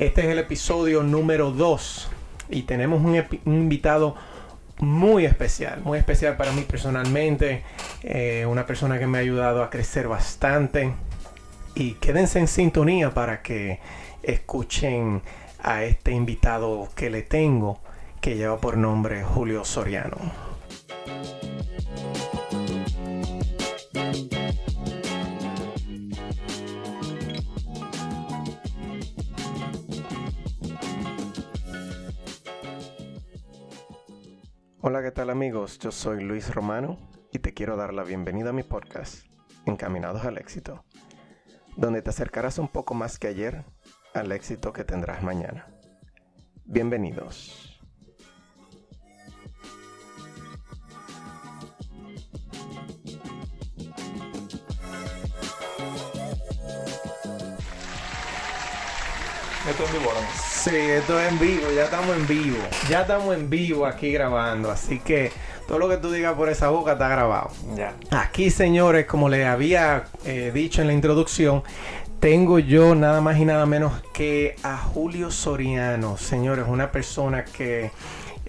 Este es el episodio número 2 y tenemos un, invitado muy especial, muy especial para mí personalmente, eh, una persona que me ha ayudado a crecer bastante y quédense en sintonía para que escuchen a este invitado que le tengo que lleva por nombre Julio Soriano. Hola, ¿qué tal amigos? Yo soy Luis Romano y te quiero dar la bienvenida a mi podcast, Encaminados al Éxito, donde te acercarás un poco más que ayer al éxito que tendrás mañana. Bienvenidos. Vivo Sí, esto es en vivo, ya estamos en vivo. Ya estamos en vivo aquí grabando, así que todo lo que tú digas por esa boca está grabado. Ya. Aquí, señores, como les había eh, dicho en la introducción, tengo yo nada más y nada menos que a Julio Soriano, señores, una persona que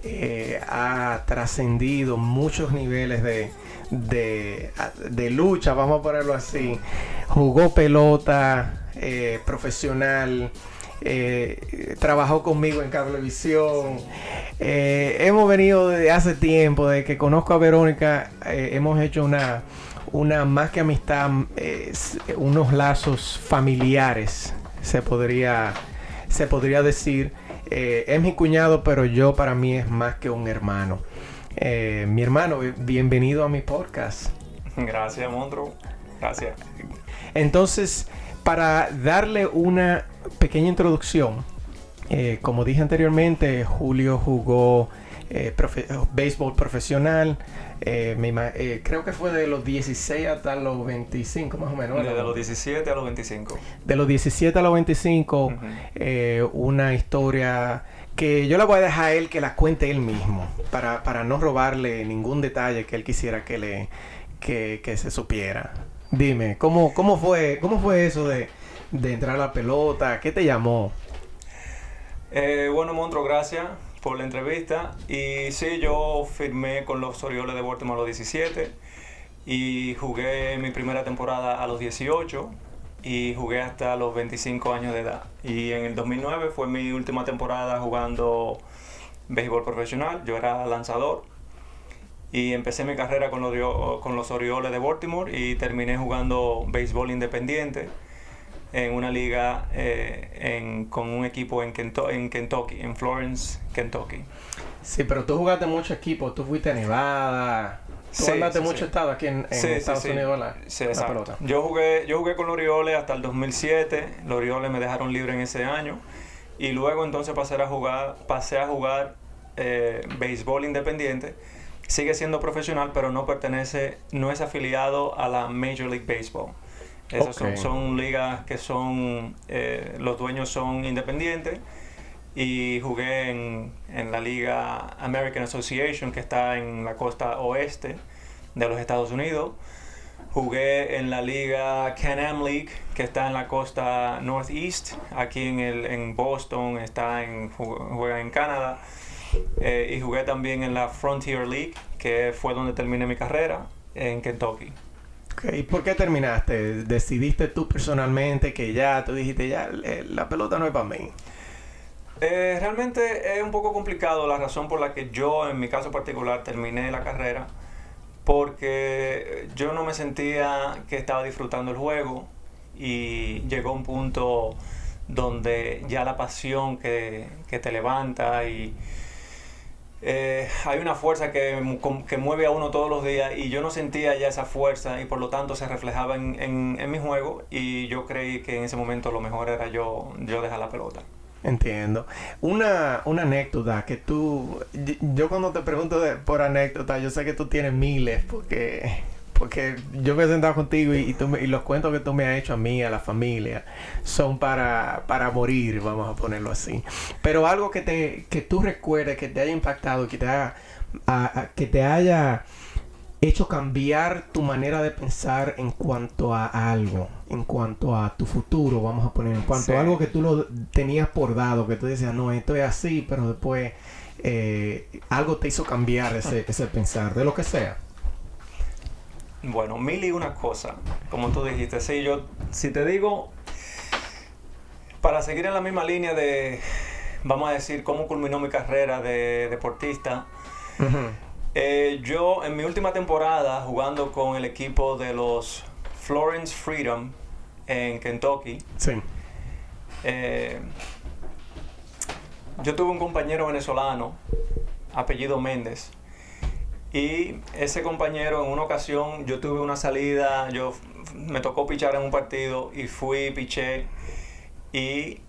eh, ha trascendido muchos niveles de, de, lucha, vamos a ponerlo así. Jugó pelota eh, profesional, eh, trabajó conmigo en Cablevisión. Eh, hemos venido desde hace tiempo, desde que conozco a Verónica, eh, hemos hecho una, una más que amistad, unos lazos familiares, se podría, se podría decir. es mi cuñado, pero yo para mí es más que un hermano. mi hermano, bienvenido a mi podcast. Gracias, Mondro. Gracias. Entonces, para darle una pequeña introducción, eh, como dije anteriormente, Julio jugó eh, béisbol profesional. Eh, creo que fue de los 16 hasta los 25, más o menos. De, los 17 a los 25. De los 17 a los 25, una historia que yo la voy a dejar a él que la cuente él mismo, para, para no robarle ningún detalle que él quisiera que, le, que, que se supiera. Dime, ¿cómo, cómo, fue, cómo fue eso de, entrar a la pelota? ¿Qué te llamó? Eh, bueno, Montro, gracias por la entrevista. Y sí, yo firmé con los Orioles de Baltimore a los 17 y jugué mi primera temporada a los 18 y jugué hasta los 25 años de edad. Y en el 2009 fue mi última temporada jugando béisbol profesional. Yo era lanzador y empecé mi carrera con los, con los Orioles de Baltimore y terminé jugando béisbol independiente en una liga eh, con un equipo en, en Kentucky, en Florence, Kentucky. Sí, pero tú jugaste mucho equipo, tú fuiste a Nevada. Tú sí, mucho estado aquí en, Estados Unidos la, la pelota. Yo jugué, yo jugué con los Orioles hasta el 2007. Los Orioles me dejaron libre en ese año. Y luego entonces pasé a jugar, pasé a jugar eh, béisbol independiente sigue siendo profesional, pero no pertenece, no es afiliado a la Major League Baseball. Esas son, ligas que son, eh, los dueños son independientes y jugué en, en, la liga American Association que está en la costa oeste de los Estados Unidos. Jugué en la liga Can-Am League que está en la costa northeast, aquí en, el, en Boston, está en, juega en Canadá. Eh, y jugué también en la Frontier League, que fue donde terminé mi carrera, en Kentucky. ¿Y por qué terminaste? ¿Decidiste tú personalmente que ya, tú dijiste, ya, la pelota no es para mí? Eh, realmente es un poco complicado la razón por la que yo, en mi caso particular, terminé la carrera, porque yo no me sentía que estaba disfrutando el juego y llegó un punto donde ya la pasión que, que te levanta y eh, hay una fuerza que, que, mueve a uno todos los días y yo no sentía ya esa fuerza y por lo tanto se reflejaba en, en, mi juego y yo creí que en ese momento lo mejor era yo, yo dejar la pelota. Entiendo. Una, una anécdota que tú, yo cuando te pregunto por anécdota, yo sé que tú tienes miles porque porque yo me he sentado contigo y, tú y los cuentos que tú me has hecho a mí, a la familia, son para, para morir, vamos a ponerlo así. Pero algo que, te, que tú recuerdes, que te haya impactado, que te, haya, que te haya hecho cambiar tu manera de pensar en cuanto a algo, en cuanto a tu futuro, vamos a poner, en cuanto a algo que tú lo tenías por dado, que tú decías, no, esto es así, pero después eh, algo te hizo cambiar ese, ese pensar, de lo que sea? Bueno, mil y una cosa, como tú dijiste. Sí, yo, si te digo, para seguir en la misma línea de, vamos a decir, cómo culminó mi carrera de deportista, eh, yo en mi última temporada jugando con el equipo de los Florence Freedom en Kentucky, sí. Eh, yo tuve un compañero venezolano, apellido Méndez, y ese compañero en una ocasión yo tuve una salida, yo me tocó pichar en un partido y fui, piché. Y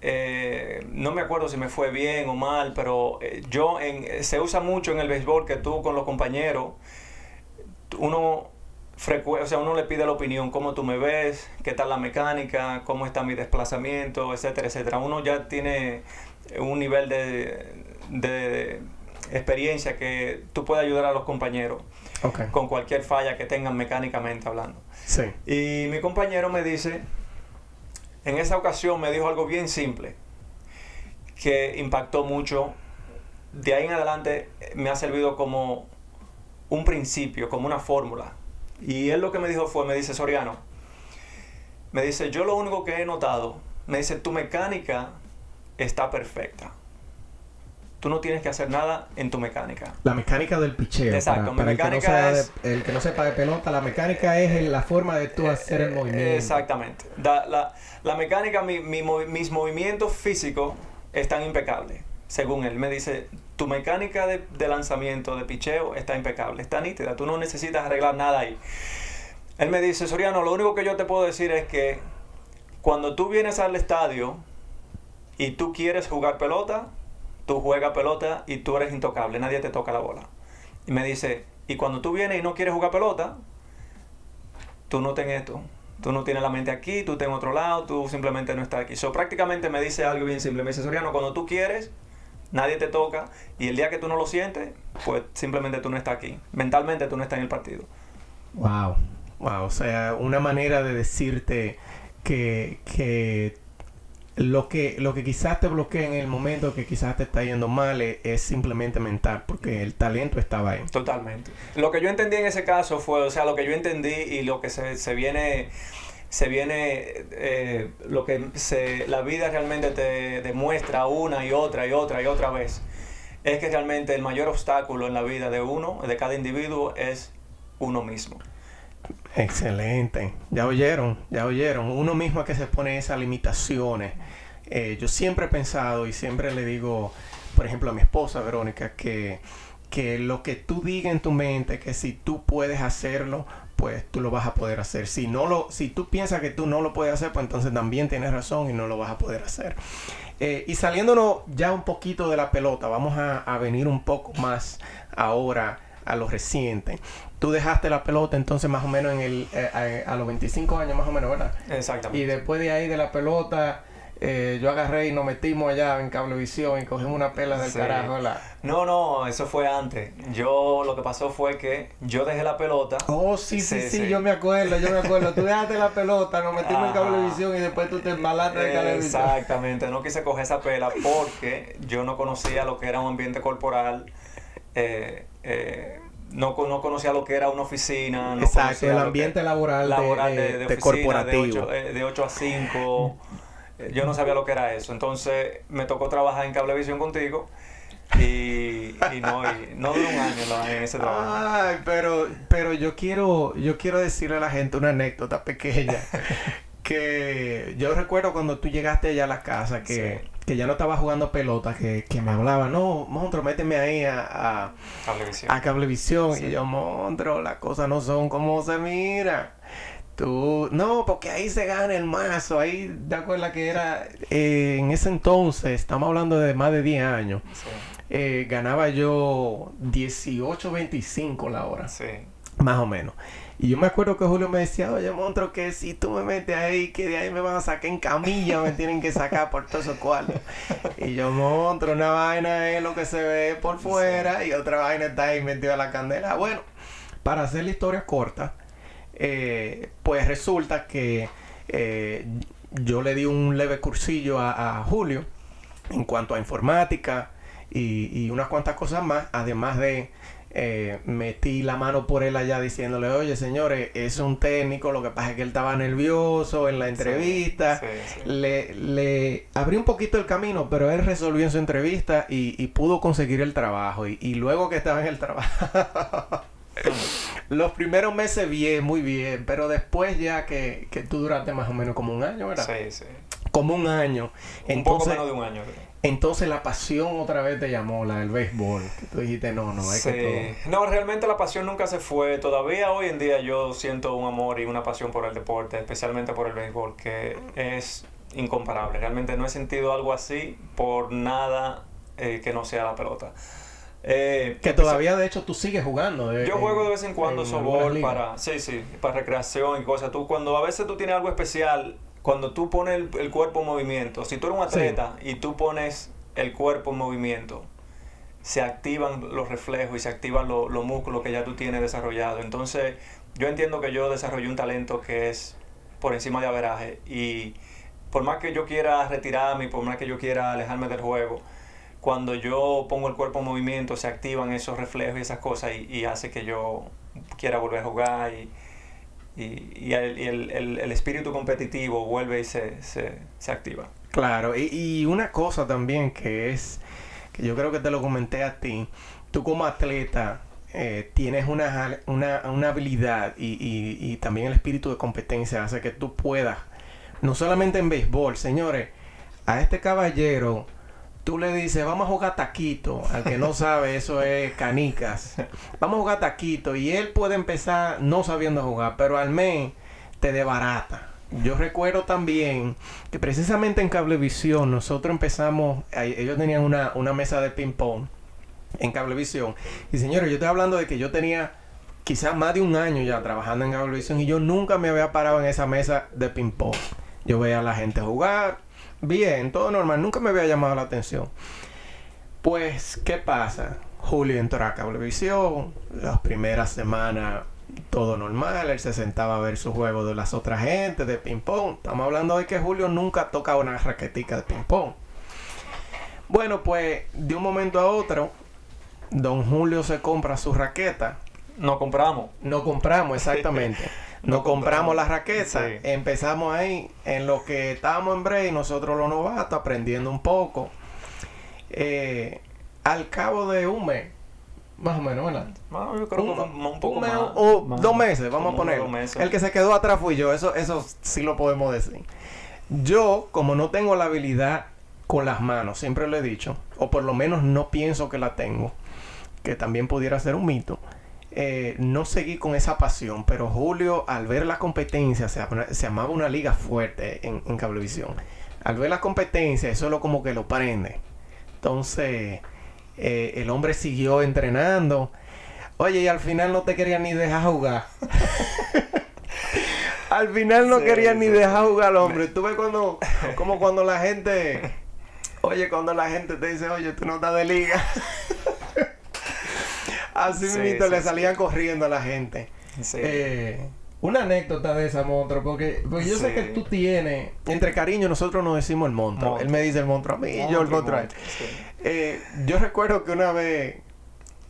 eh, no me acuerdo si me fue bien o mal, pero eh, yo en, se usa mucho en el béisbol que tú con los compañeros, uno o sea, uno le pide la opinión, cómo tú me ves, qué tal la mecánica, cómo está mi desplazamiento, etcétera, etcétera. Uno ya tiene un nivel de, experiencia que tú puedes ayudar a los compañeros con cualquier falla que tengan mecánicamente hablando. Sí. Y mi compañero me dice, en esa ocasión me dijo algo bien simple, que impactó mucho. De ahí en adelante me ha servido como un principio, como una fórmula. Y él lo que me dijo fue, me dice, Soriano, me dice, yo lo único que he notado, me dice, tu mecánica está perfecta. Tú no tienes que hacer nada en tu mecánica. La mecánica del picheo. Exacto, mi mecánica el que, no es... el que no sepa de pelota, la mecánica es la forma de tú hacer el movimiento. Exactamente. la, la, mecánica, mi, mis movimientos físicos están impecables, según él. Me dice, tu mecánica de, de lanzamiento, de picheo, está impecable, está nítida. Tú no necesitas arreglar nada ahí. Él me dice, Soriano, lo único que yo te puedo decir es que cuando tú vienes al estadio, y tú quieres jugar pelota, tú juegas pelota y tú eres intocable, nadie te toca la bola. Y me dice, y cuando tú vienes y no quieres jugar pelota, tú no tienes esto. Tú no tienes la mente aquí, tú estás en otro lado, tú simplemente no estás aquí. So, prácticamente me dice algo bien simple. Me dice, Soriano, cuando tú quieres, nadie te toca. Y el día que tú no lo sientes, pues simplemente tú no estás aquí. Mentalmente tú no estás en el partido. Wow. Wow. O sea, una manera de decirte que, que lo que, lo que quizás te bloquea en el momento que quizás te está yendo mal es, simplemente mental, porque el talento estaba ahí. Totalmente. Lo que yo entendí en ese caso fue, o sea, lo que yo entendí y lo que se, se viene, se viene, eh, lo que se, la vida realmente te demuestra una y otra y otra y otra vez, es que realmente el mayor obstáculo en la vida de uno, de cada individuo, es uno mismo. Excelente. Ya oyeron, ya oyeron. Uno mismo que se pone esas limitaciones. Eh, yo siempre he pensado y siempre le digo, por ejemplo, a mi esposa Verónica, que, que lo que tú digas en tu mente, que si tú puedes hacerlo, pues tú lo vas a poder hacer. Si no lo, si tú piensas que tú no lo puedes hacer, pues entonces también tienes razón y no lo vas a poder hacer. Eh, y saliéndonos ya un poquito de la pelota, vamos a, a venir un poco más ahora a lo reciente tú dejaste la pelota entonces más o menos en el, eh, a, los 25 años más o menos, ¿verdad? Exactamente. Y después de ahí de la pelota, eh, yo agarré y nos metimos allá en Cablevisión y cogimos una pela del carajo, ¿verdad? No, no, eso fue antes. Yo, lo que pasó fue que yo dejé la pelota. Oh, sí, sí, sí, yo me acuerdo, yo me acuerdo. tú dejaste la pelota, nos metimos en Cablevisión y después tú te embalaste de Cablevisión. Exactamente, no quise coger esa pela porque yo no conocía lo que era un ambiente corporal. Eh, eh, no, no conocía lo que era una oficina. No Exacto, el ambiente laboral, de, corporativo. De 8, a 5. Yo no sabía lo que era eso. Entonces me tocó trabajar en Cablevisión contigo. Y, no, no duró un año en ese trabajo. Ay, pero, pero yo quiero, yo quiero decirle a la gente una anécdota pequeña. que yo recuerdo cuando tú llegaste allá a la casa que que ya no estaba jugando pelota, que, que me hablaba, no, Montro, méteme ahí a, a Cablevisión. A Cablevisión. Y yo, Montro, las cosas no son como se mira. Tú, no, porque ahí se gana el mazo. Ahí, ¿te acuerdas que era eh, en ese entonces? Estamos hablando de más de 10 años. Eh, ganaba yo 18.25 la hora. Sí. Más o menos. Y yo me acuerdo que Julio me decía, oye, Montro, que si tú me metes ahí, que de ahí me van a sacar en camilla, me tienen que sacar por todos esos cuartos. y yo, Montro, una vaina es lo que se ve por fuera y otra vaina está ahí metida a la candela. Bueno, para hacer la historia corta, eh, pues resulta que eh, yo le di un leve cursillo a, Julio en cuanto a informática y, y unas cuantas cosas más, además de eh, metí la mano por él allá diciéndole, oye señores, es un técnico, lo que pasa es que él estaba nervioso en la entrevista. Le, le, abrí un poquito el camino, pero él resolvió en su entrevista y, pudo conseguir el trabajo. Y, luego que estaba en el trabajo, los primeros meses bien, muy bien, pero después ya que, que tú duraste más o menos como un año, ¿verdad? Sí, sí. Como un año. Un poco menos de un año. Entonces la pasión otra vez te llamó, la del béisbol. Que tú dijiste, no, no, hay que No, realmente la pasión nunca se fue. Todavía hoy en día yo siento un amor y una pasión por el deporte, especialmente por el béisbol, que es incomparable. Realmente no he sentido algo así por nada eh, que no sea la pelota. Eh, que todavía de hecho tú sigues jugando. yo juego de vez en cuando softball para, sí, sí, para recreación y cosas. Tú cuando a veces tú tienes algo especial cuando tú pones el, cuerpo en movimiento, si tú eres un atleta y tú pones el cuerpo en movimiento, se activan los reflejos y se activan los músculos que ya tú tienes desarrollado. Entonces, yo entiendo que yo desarrollé un talento que es por encima de averaje y por más que yo quiera retirarme por más que yo quiera alejarme del juego, cuando yo pongo el cuerpo en movimiento se activan esos reflejos y esas cosas y, y hace que yo quiera volver a jugar y, y, el, espíritu competitivo vuelve y se, activa. Claro, y, una cosa también que es, que yo creo que te lo comenté a ti, tú como atleta eh, tienes una, una, habilidad y, y, también el espíritu de competencia hace que tú puedas, no solamente en béisbol, señores, a este caballero tú le dices, vamos a jugar taquito. Al que no sabe, eso es canicas. Vamos a jugar taquito. Y él puede empezar no sabiendo jugar, pero al mes te debarata. Yo recuerdo también que precisamente en Cablevisión nosotros empezamos, ellos tenían una, una mesa de ping-pong en Cablevisión. Y señores, yo estoy hablando de que yo tenía quizás más de un año ya trabajando en Cablevisión y yo nunca me había parado en esa mesa de ping-pong. Yo veía a la gente jugar, bien, todo normal, nunca me había llamado la atención. Pues, ¿qué pasa? Julio entró a Cablevisión, las primeras semanas todo normal, él se sentaba a ver su juego de las otras gente de ping-pong. Estamos hablando de que Julio nunca toca una raquetica de ping-pong. Bueno, pues de un momento a otro, don Julio se compra su raqueta. No compramos. No compramos, exactamente. Nos compramos la raqueta, empezamos ahí en lo que estábamos en break, nosotros los novatos aprendiendo un poco. Eh, al cabo de un mes, más o menos, ¿verdad? yo creo un, un poco mes, o dos meses, vamos a poner. El que se quedó atrás fui yo, eso, eso sí lo podemos decir. Yo, como no tengo la habilidad con las manos, siempre lo he dicho, o por lo menos no pienso que la tengo, que también pudiera ser un mito eh, no seguí con esa pasión, pero Julio, al ver la competencia, se, se llamaba una liga fuerte en, Cablevisión. Al ver la competencia, eso lo como que lo prende. Entonces, eh, el hombre siguió entrenando. Oye, y al final no te quería ni dejar jugar. al final no quería ni dejar jugar al hombre. Tú ves cuando, como cuando la gente, oye, cuando la gente te dice, oye, tú no estás de liga. Así mismo le salían corriendo a la gente. Eh, una anécdota de esa monstruo, porque, yo sé que tú tienes, entre cariño nosotros nos decimos el monstruo. Él me dice el monstruo a mí y yo el monstruo a él. Eh, yo recuerdo que una vez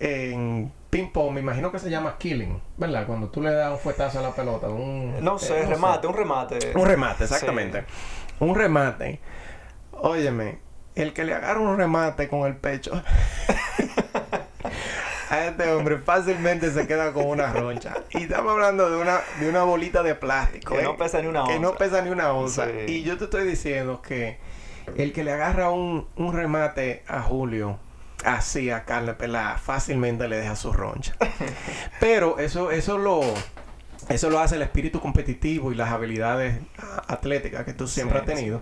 en ping pong, me imagino que se llama killing, ¿verdad? Cuando tú le das un fuetazo a la pelota. Un, no sé, remate, un remate. Un remate, exactamente. Un remate. Óyeme, el que le agarra un remate con el pecho. a este hombre fácilmente se queda con una roncha. Y estamos hablando de una, de una bolita de plástico. Que no ¿eh? pesa ni una onza. Que no pesa ni una onza. Y yo te estoy diciendo que el que le agarra un, remate a Julio, así a carne pelada, fácilmente le deja su roncha. Pero eso, eso lo... Eso lo hace el espíritu competitivo y las habilidades atléticas que tú siempre has tenido.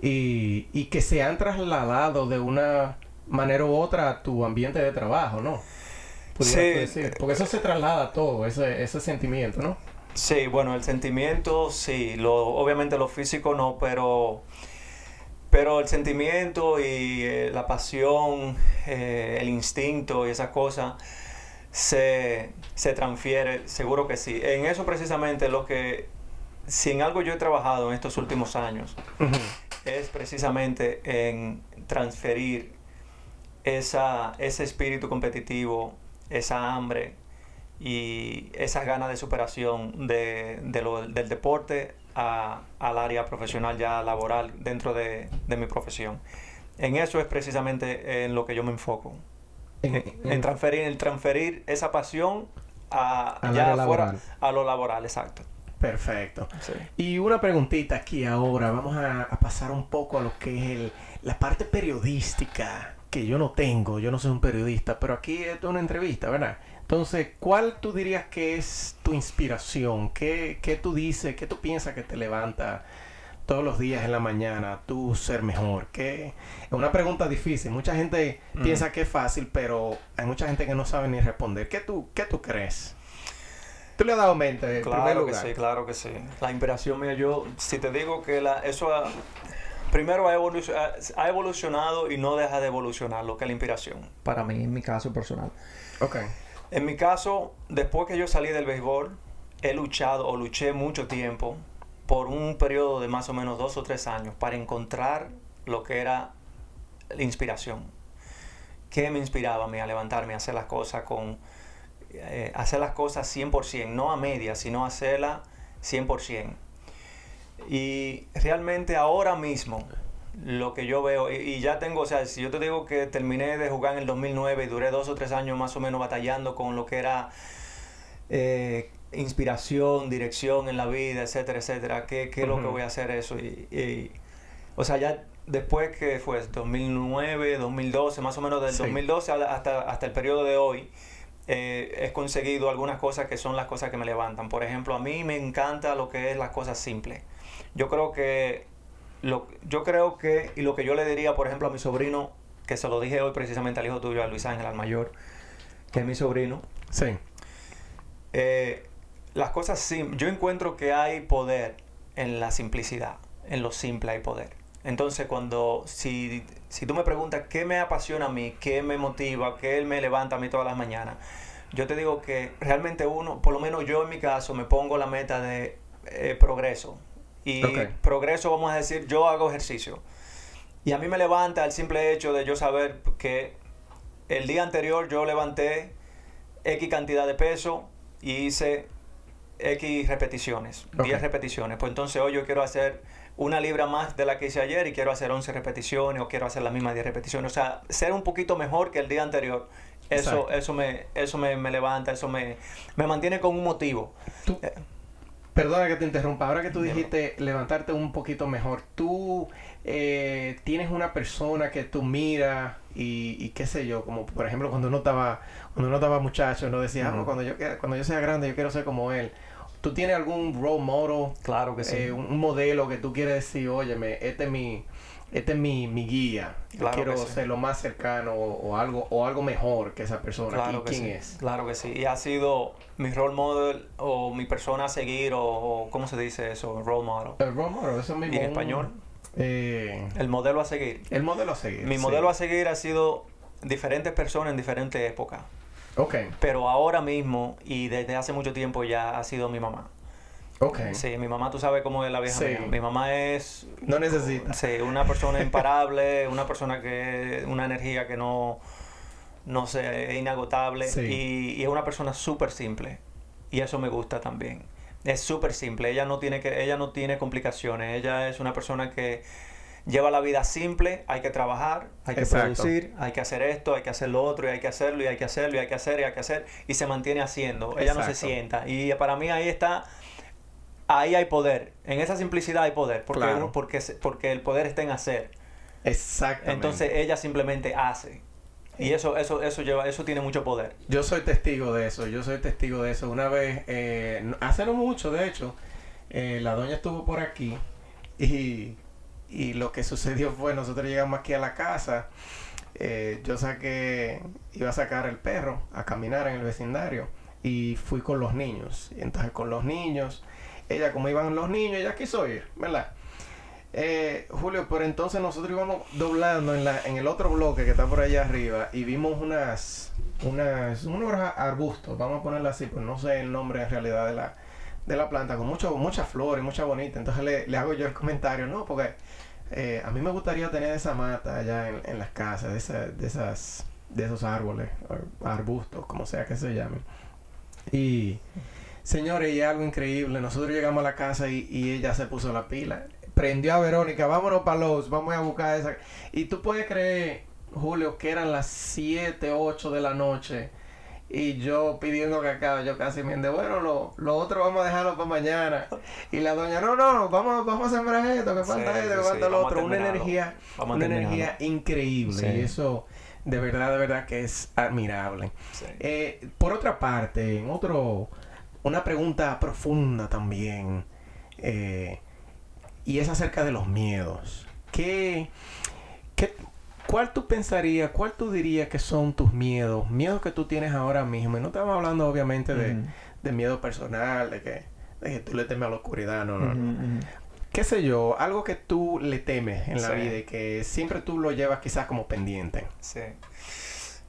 Y, y que se han trasladado de una manera u otra a tu ambiente de trabajo, ¿no? Sí. Porque eso se traslada todo, ese, ese sentimiento, ¿no? Sí, bueno, el sentimiento, sí. Lo, obviamente lo físico no, pero, pero el sentimiento y eh, la pasión, eh, el instinto y esas cosas se, se transfiere, seguro que sí. En eso precisamente lo que, si en algo yo he trabajado en estos últimos años, es precisamente en transferir esa, ese espíritu competitivo, esa hambre y esas ganas de superación de, del deporte al área profesional ya laboral dentro de, mi profesión. En eso es precisamente en lo que yo me enfoco. En, transferir, transferir esa pasión a, ya afuera, a lo laboral, exacto. Perfecto. Y una preguntita aquí ahora. Vamos a, pasar un poco a lo que es la parte periodística, que yo no tengo. Yo no soy un periodista, pero aquí es una entrevista, ¿verdad? Entonces, ¿cuál tú dirías que es tu inspiración? ¿Qué, qué tú dices, qué tú piensas que te levanta todos los días en la mañana tú ser mejor? ¿Qué? Es una pregunta difícil. Mucha gente mm. piensa que es fácil, pero hay mucha gente que no sabe ni responder. ¿Qué tú, qué tú crees? Tú le has dado mente. claro que sí, claro que sí. La inspiración mía, yo, si te digo que la, eso primero ha, evolucionado y no deja de evolucionar lo que es la inspiración. Para mí, en mi caso personal. Ok. En mi caso, después que yo salí del béisbol, he luchado o luché mucho tiempo por un periodo de más o menos dos o tres años para encontrar lo que era la inspiración. ¿Qué me inspiraba a mí a levantarme, a hacer las cosas con... Eh, hacer las cosas 100%, no a media, sino hacerlas 100%. Y realmente ahora mismo, lo que yo veo, y, ya tengo, o sea, si yo te digo que terminé de jugar en el 2009 y duré dos o tres años más o menos batallando con lo que era eh, inspiración, dirección en la vida, etcétera, etcétera, ¿qué, qué es lo que voy a hacer eso? Y, o sea, ya después que fue 2009, 2012, más o menos del 2012 hasta, hasta el periodo de hoy, eh, he conseguido algunas cosas que son las cosas que me levantan. Por ejemplo, a mí me encanta lo que es las cosas simples. Yo creo que yo creo que, y lo que yo le diría, por ejemplo, a mi sobrino, que se lo dije hoy precisamente al hijo tuyo, a Luis Ángel, al mayor, que es mi sobrino. Sí. Eh, las cosas simples, yo encuentro que hay poder en la simplicidad, en lo simple hay poder. Entonces, cuando, si, si tú me preguntas qué me apasiona a mí, qué me motiva, qué me levanta a mí todas las mañanas, yo te digo que realmente uno, por lo menos yo en mi caso, me pongo la meta de eh, progreso. Y progreso, vamos a decir, yo hago ejercicio. Y a mí me levanta el simple hecho de yo saber que el día anterior yo levanté X cantidad de peso y hice X repeticiones, 10 repeticiones. Pues entonces hoy yo quiero hacer una libra más de la que hice ayer y quiero hacer 11 repeticiones o quiero hacer las mismas 10 repeticiones. O sea, ser un poquito mejor que el día anterior. Eso, eso, me, eso me, levanta, eso me, me mantiene con un motivo. Eh, Perdona que te interrumpa. Ahora que tú dijiste levantarte un poquito mejor, tú eh, tienes una persona que tú miras y, qué sé yo, como por ejemplo cuando uno estaba, cuando uno estaba muchacho, no decía, ah, cuando yo cuando yo sea grande yo quiero ser como él. ¿Tú tienes algún role model? Claro que sí. Eh, un, modelo que tú quieres decir, óyeme, este es mi, este es mi, guía. quiero ser lo más cercano o, algo o algo mejor que esa persona. Claro ¿Quién es? Claro que sí. Y ha sido mi role model o mi persona a seguir o, ¿cómo se dice eso? Role model. El role model, eso mismo. ¿Y en español? Eh, el modelo a seguir. El modelo a seguir. Mi modelo a seguir ha sido diferentes personas en diferentes épocas. Ok. Pero ahora mismo y desde hace mucho tiempo ya ha sido mi mamá. Okay. Sí, mi mamá, tú sabes cómo es la vieja Mi mamá es... No necesita. Sí, una persona imparable, una persona que... Una energía que no... No sé, es inagotable. Y, es una persona súper simple. Y eso me gusta también. Es súper simple. Ella no, tiene que, ella no tiene complicaciones. Ella es una persona que lleva la vida simple, hay que trabajar, hay que producir, hay que hacer esto, hay que hacer lo otro, y hay que hacerlo, y hay que hacerlo, y hay que hacer, y hay que hacer, y se mantiene haciendo. Ella no se sienta. Y para mí ahí está ahí hay poder. En esa simplicidad hay poder. Porque, porque, porque el poder está en hacer. Exactamente. Entonces ella simplemente hace. Y eso, eso, eso lleva, eso tiene mucho poder. Yo soy testigo de eso, yo soy testigo de eso. Una vez, eh, hace no mucho, de hecho, eh, la doña estuvo por aquí y, y, lo que sucedió fue, nosotros llegamos aquí a la casa, eh, yo saqué, iba a sacar el perro a caminar en el vecindario y fui con los niños. Y entonces con los niños ella, como iban los niños, ella quiso ir, ¿verdad? Eh, Julio, por entonces nosotros íbamos doblando en, la, en el otro bloque que está por allá arriba y vimos unas, una, unos arbustos, vamos a ponerlo así, pues no sé el nombre en realidad de la, de la planta, con mucho, muchas flores, mucha bonita. Entonces le, le, hago yo el comentario, no, porque eh, a mí me gustaría tener esa mata allá en, en las casas, de, esa, de, esas, de esos árboles, arbustos, como sea que se llamen. Y señores, y algo increíble, nosotros llegamos a la casa y, y ella se puso la pila. Prendió a Verónica, vámonos para los, vamos a buscar esa. Y tú puedes creer, Julio, que eran las 7, 8 de la noche y yo pidiendo cacao, yo casi me ende, bueno, lo, lo otro vamos a dejarlo para mañana. Y la doña, no, no, vamos, vamos a sembrar esto, que falta esto, que falta lo otro. Una energía, una energía increíble. Y eso, de verdad, de verdad que es admirable. Eh, por otra parte, en otro, una pregunta profunda también. Eh, y es acerca de los miedos. ¿Qué, qué, ¿Cuál tú pensarías, cuál tú dirías que son tus miedos? Miedos que tú tienes ahora mismo. Y no estamos hablando obviamente de, miedo personal, de que, tú le temes a la oscuridad, no, no. ¿Qué sé yo? Algo que tú le temes en la vida y que siempre tú lo llevas quizás como pendiente. Sí.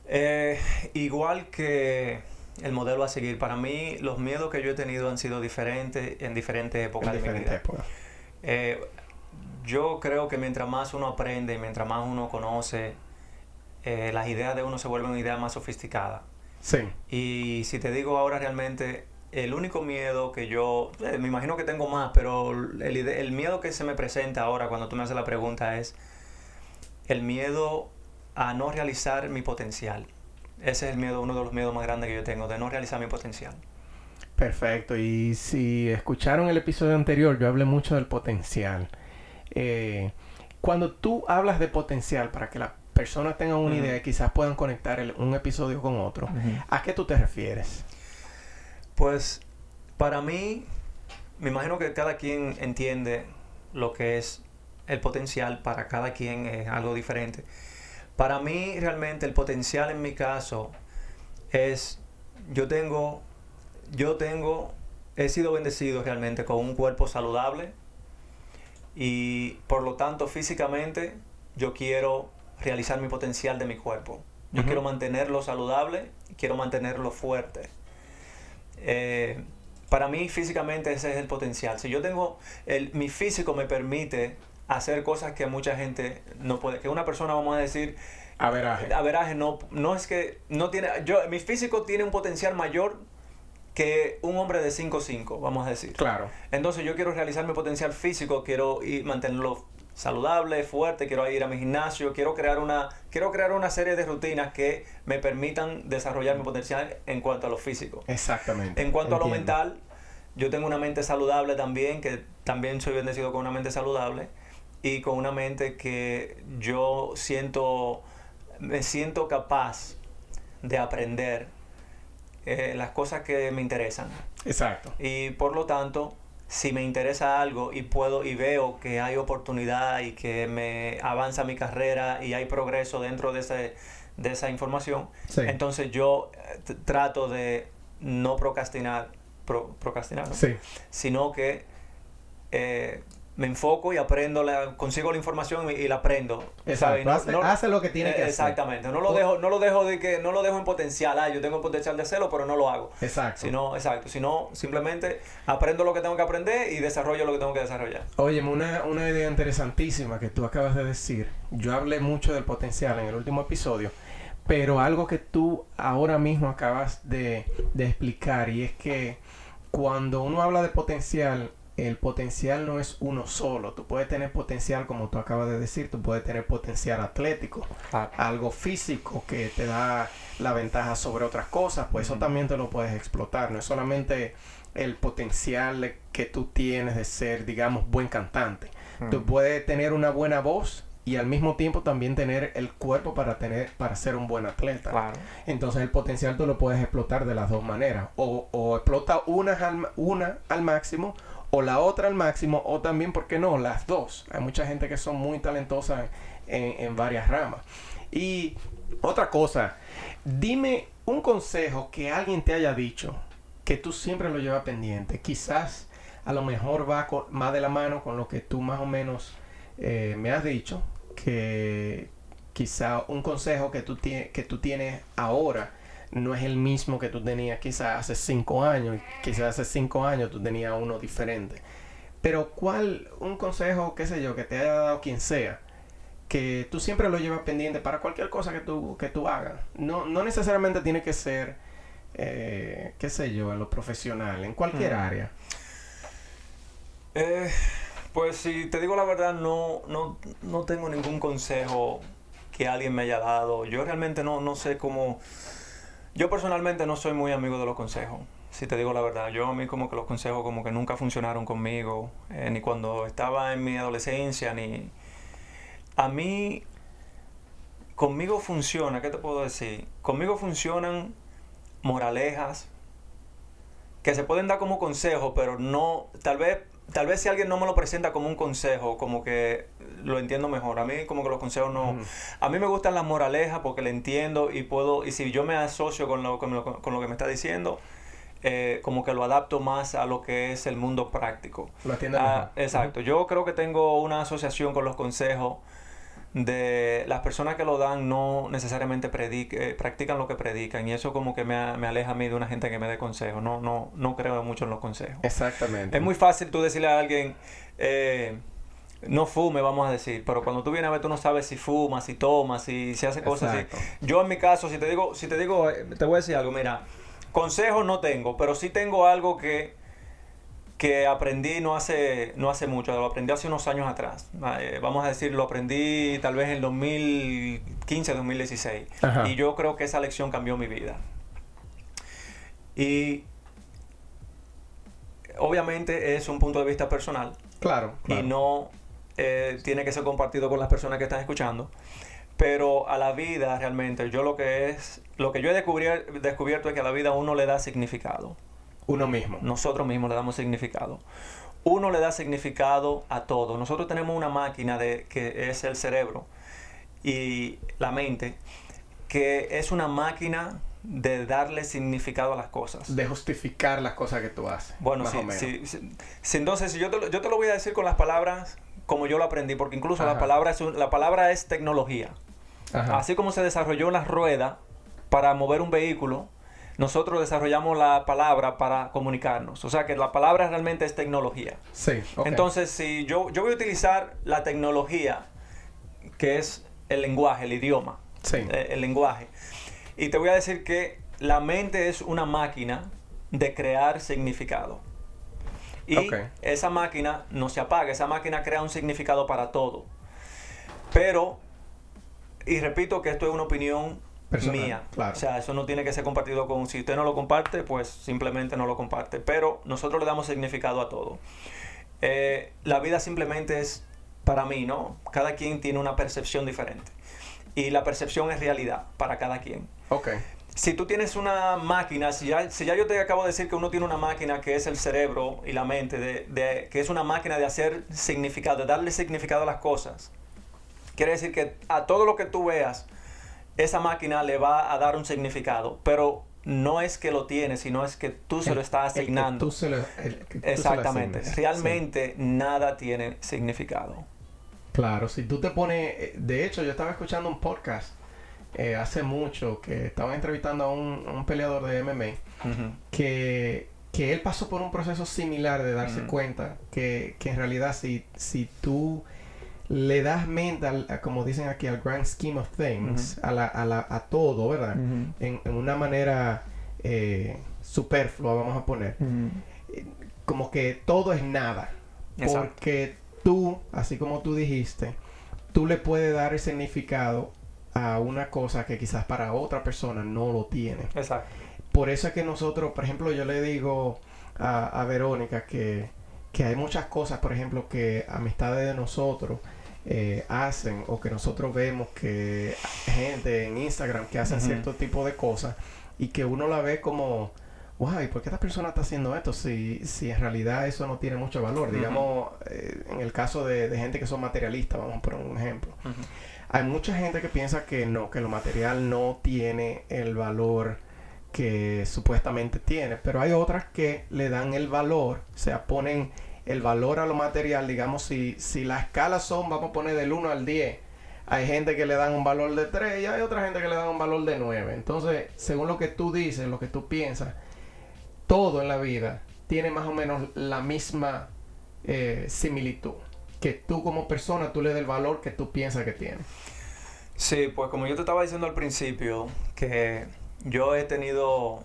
Eh, igual que el modelo a seguir, para mí los miedos que yo he tenido han sido diferentes en diferentes épocas de mi vida. Épocas. Eh, yo creo que mientras más uno aprende y mientras más uno conoce, eh, las ideas de uno se vuelven ideas más sofisticadas. Sí. Y si te digo ahora realmente, el único miedo que yo, eh, me imagino que tengo más, pero el, el, miedo que se me presenta ahora cuando tú me haces la pregunta es el miedo a no realizar mi potencial. Ese es el miedo, uno de los miedos más grandes que yo tengo, de no realizar mi potencial. Perfecto. Y si escucharon el episodio anterior, yo hablé mucho del potencial. Eh, cuando tú hablas de potencial, para que las personas tengan una idea y quizás puedan conectar un episodio con otro, ¿a qué tú te refieres? Pues para mí, me imagino que cada quien entiende lo que es el potencial, para cada quien es algo diferente. Para mí realmente el potencial en mi caso es, yo tengo, yo tengo, he sido bendecido realmente con un cuerpo saludable, y por lo tanto físicamente yo quiero realizar mi potencial de mi cuerpo. Yo quiero mantenerlo saludable, quiero mantenerlo fuerte. Eh, para mí físicamente ese es el potencial. Si yo tengo, el, mi físico me permite hacer cosas que mucha gente no puede, que una persona vamos a decir... Averaje. Averaje no, no es que, no tiene, yo, mi físico tiene un potencial mayor que un hombre de 5'5, vamos a decir. Claro. Entonces yo quiero realizar mi potencial físico, quiero ir, mantenerlo saludable, fuerte, quiero ir a mi gimnasio, quiero crear una quiero crear una serie de rutinas que me permitan desarrollar mi potencial en cuanto a lo físico. Exactamente. En cuanto a lo mental, yo tengo una mente saludable también, que también soy bendecido con una mente saludable y con una mente que yo siento me siento capaz de aprender eh, las cosas que me interesan. Exacto. Y por lo tanto, si me interesa algo y puedo y veo que hay oportunidad y que me avanza mi carrera y hay progreso dentro de, ese, de esa información, entonces yo eh, trato de no procrastinar, procrastinar, sino que eh, me enfoco y aprendo, la, consigo la información y, la aprendo. Exacto. hace, lo que tiene que hacer. Exactamente. No lo dejo, no lo dejo de que, no lo dejo en potencial. Ah, yo tengo el potencial de hacerlo, pero no lo hago. Exacto. Sino, exacto. Sino simplemente aprendo lo que tengo que aprender y desarrollo lo que tengo que desarrollar. Oye, una, una idea interesantísima que tú acabas de decir. Yo hablé mucho del potencial en el último episodio. Pero algo que tú ahora mismo acabas de, de explicar y es que cuando uno habla de potencial, el potencial no es uno solo. Tú puedes tener potencial, como tú acabas de decir, tú puedes tener potencial atlético, algo físico que te da la ventaja sobre otras cosas, pues eso también te lo puedes explotar. No es solamente el potencial que tú tienes de ser, digamos, buen cantante. Tú puedes tener una buena voz y al mismo tiempo también tener el cuerpo para tener para ser un buen atleta. Entonces el potencial tú lo puedes explotar de las dos maneras. O, o explota una una al máximo o la otra al máximo, o también, ¿por qué no? Las dos. Hay mucha gente que son muy talentosas en, varias ramas. Y otra cosa, dime un consejo que alguien te haya dicho que tú siempre lo llevas pendiente. Quizás a lo mejor va más de la mano con lo que tú más o menos eh, me has dicho. Que quizá un consejo que tú, que tú tienes ahora no es el mismo que tú tenías quizás hace cinco años. Quizás hace cinco años tú tenías uno diferente. Pero ¿cuál, un consejo, qué sé yo, que te haya dado quien sea, que tú siempre lo llevas pendiente para cualquier cosa que tú, que tú hagas? No, no necesariamente tiene que ser, eh, qué sé yo, en lo profesional, en cualquier Mm. área. Eh, pues si te digo la verdad, no, no, no tengo ningún consejo que alguien me haya dado. Yo realmente no, no sé cómo... Yo personalmente no soy muy amigo de los consejos, si te digo la verdad. Yo a mí como que los consejos como que nunca funcionaron conmigo, eh, ni cuando estaba en mi adolescencia, ni... A mí, conmigo funciona, ¿qué te puedo decir? Conmigo funcionan moralejas que se pueden dar como consejo, pero no, tal vez, tal vez si alguien no me lo presenta como un consejo, como que lo entiendo mejor. A mí como que los consejos no, a mí me gustan las moralejas porque le entiendo y puedo, y si yo me asocio con lo, con lo, con lo que me está diciendo, eh, como que lo adapto más a lo que es el mundo práctico. Lo Ah, exacto. Yo creo que tengo una asociación con los consejos de las personas que lo dan no necesariamente predic- eh, practican lo que predican y eso como que me, me aleja a mí de una gente que me dé consejos. No, no, no creo mucho en los consejos. Exactamente. Es muy fácil tú decirle a alguien, eh, no fume, vamos a decir, pero cuando tú vienes a ver, tú no sabes si fuma, si toma, si, si hace cosas así. Yo en mi caso, si te digo, si te digo, eh, te voy a decir algo, mira, consejos no tengo, pero sí tengo algo que, que aprendí no hace, no hace mucho, lo aprendí hace unos años atrás. Eh, vamos a decir, lo aprendí tal vez en 2015, 2016. Ajá. Y yo creo que esa lección cambió mi vida. Y obviamente es un punto de vista personal Claro, claro. y no eh, tiene que ser compartido con las personas que están escuchando. Pero a la vida realmente, yo lo que es, lo que yo he descubrier- descubierto es que a la vida uno le da significado. Uno mismo. Nosotros mismos le damos significado. Uno le da significado a todo. Nosotros tenemos una máquina de, que es el cerebro y la mente, que es una máquina de darle significado a las cosas. De justificar las cosas que tú haces. Bueno, sí, sí, sí. Entonces si yo te, lo, yo te lo voy a decir con las palabras como yo lo aprendí, porque incluso la palabra, es un- la palabra es tecnología. Ajá. Así como se desarrolló la rueda para mover un vehículo, nosotros desarrollamos la palabra para comunicarnos. O sea que la palabra realmente es tecnología. Sí, ok. Entonces, si yo, yo voy a utilizar la tecnología, que es el lenguaje, el idioma, Sí. eh, el lenguaje, y te voy a decir que la mente es una máquina de crear significado. Y esa máquina no se apaga, esa máquina crea un significado para todo. Pero, y repito que esto es una opinión Personal, mía. claro. O sea, eso no tiene que ser compartido con, si usted no lo comparte, pues simplemente no lo comparte. Pero nosotros le damos significado a todo. Eh, la vida simplemente es para mí, ¿no? Cada quien tiene una percepción diferente. Y la percepción es realidad para cada quien. Ok. Si tú tienes una máquina, si ya, si ya yo te acabo de decir que uno tiene una máquina que es el cerebro y la mente, de, de- que es una máquina de hacer significado, de darle significado a las cosas, quiere decir que a todo lo que tú veas, esa máquina le va a dar un significado, pero no es que lo tiene, sino es que tú se lo estás el que asignando. tú se lo- el que tú se lo Exactamente. Realmente nada tiene significado. Claro, si tú te pones... eh, De hecho, yo estaba escuchando un podcast eh, hace mucho que estaba entrevistando a un, un peleador de MMA que, que él pasó por un proceso similar de darse cuenta que, que en realidad si, si tú le das mente, al- a- como dicen aquí, al grand scheme of things, a, la, a, la- a todo, ¿verdad? En, en una manera eh, superflua, vamos a poner. Eh, Como que todo es nada. Exacto. Porque tú, así como tú dijiste, tú le puedes dar el significado a una cosa que quizás para otra persona no lo tiene. Exacto. Por eso es que nosotros, por ejemplo, yo le digo a, a Verónica que, que hay muchas cosas, por ejemplo, que amistades de nosotros eh, hacen o que nosotros vemos que gente en Instagram que hacen Ujú. cierto tipo de cosas y que uno la ve como, wow, ¿y por qué esta persona está haciendo esto si, si en realidad eso no tiene mucho valor? Digamos, eh, en el caso de, de gente que son materialistas, vamos a poner un ejemplo. Hay mucha gente que piensa que no, que lo material no tiene el valor que supuestamente tiene, pero hay otras que le dan el valor, o sea, ponen el valor a lo material, digamos, si, si las escalas son, vamos a poner del 1 al 10, hay gente que le dan un valor de 3 y hay otra gente que le dan un valor de 9. Entonces, según lo que tú dices, lo que tú piensas, todo en la vida tiene más o menos la misma eh, similitud. Que tú como persona, tú le des el valor que tú piensas que tiene. Sí, pues como yo te estaba diciendo al principio, que yo he tenido,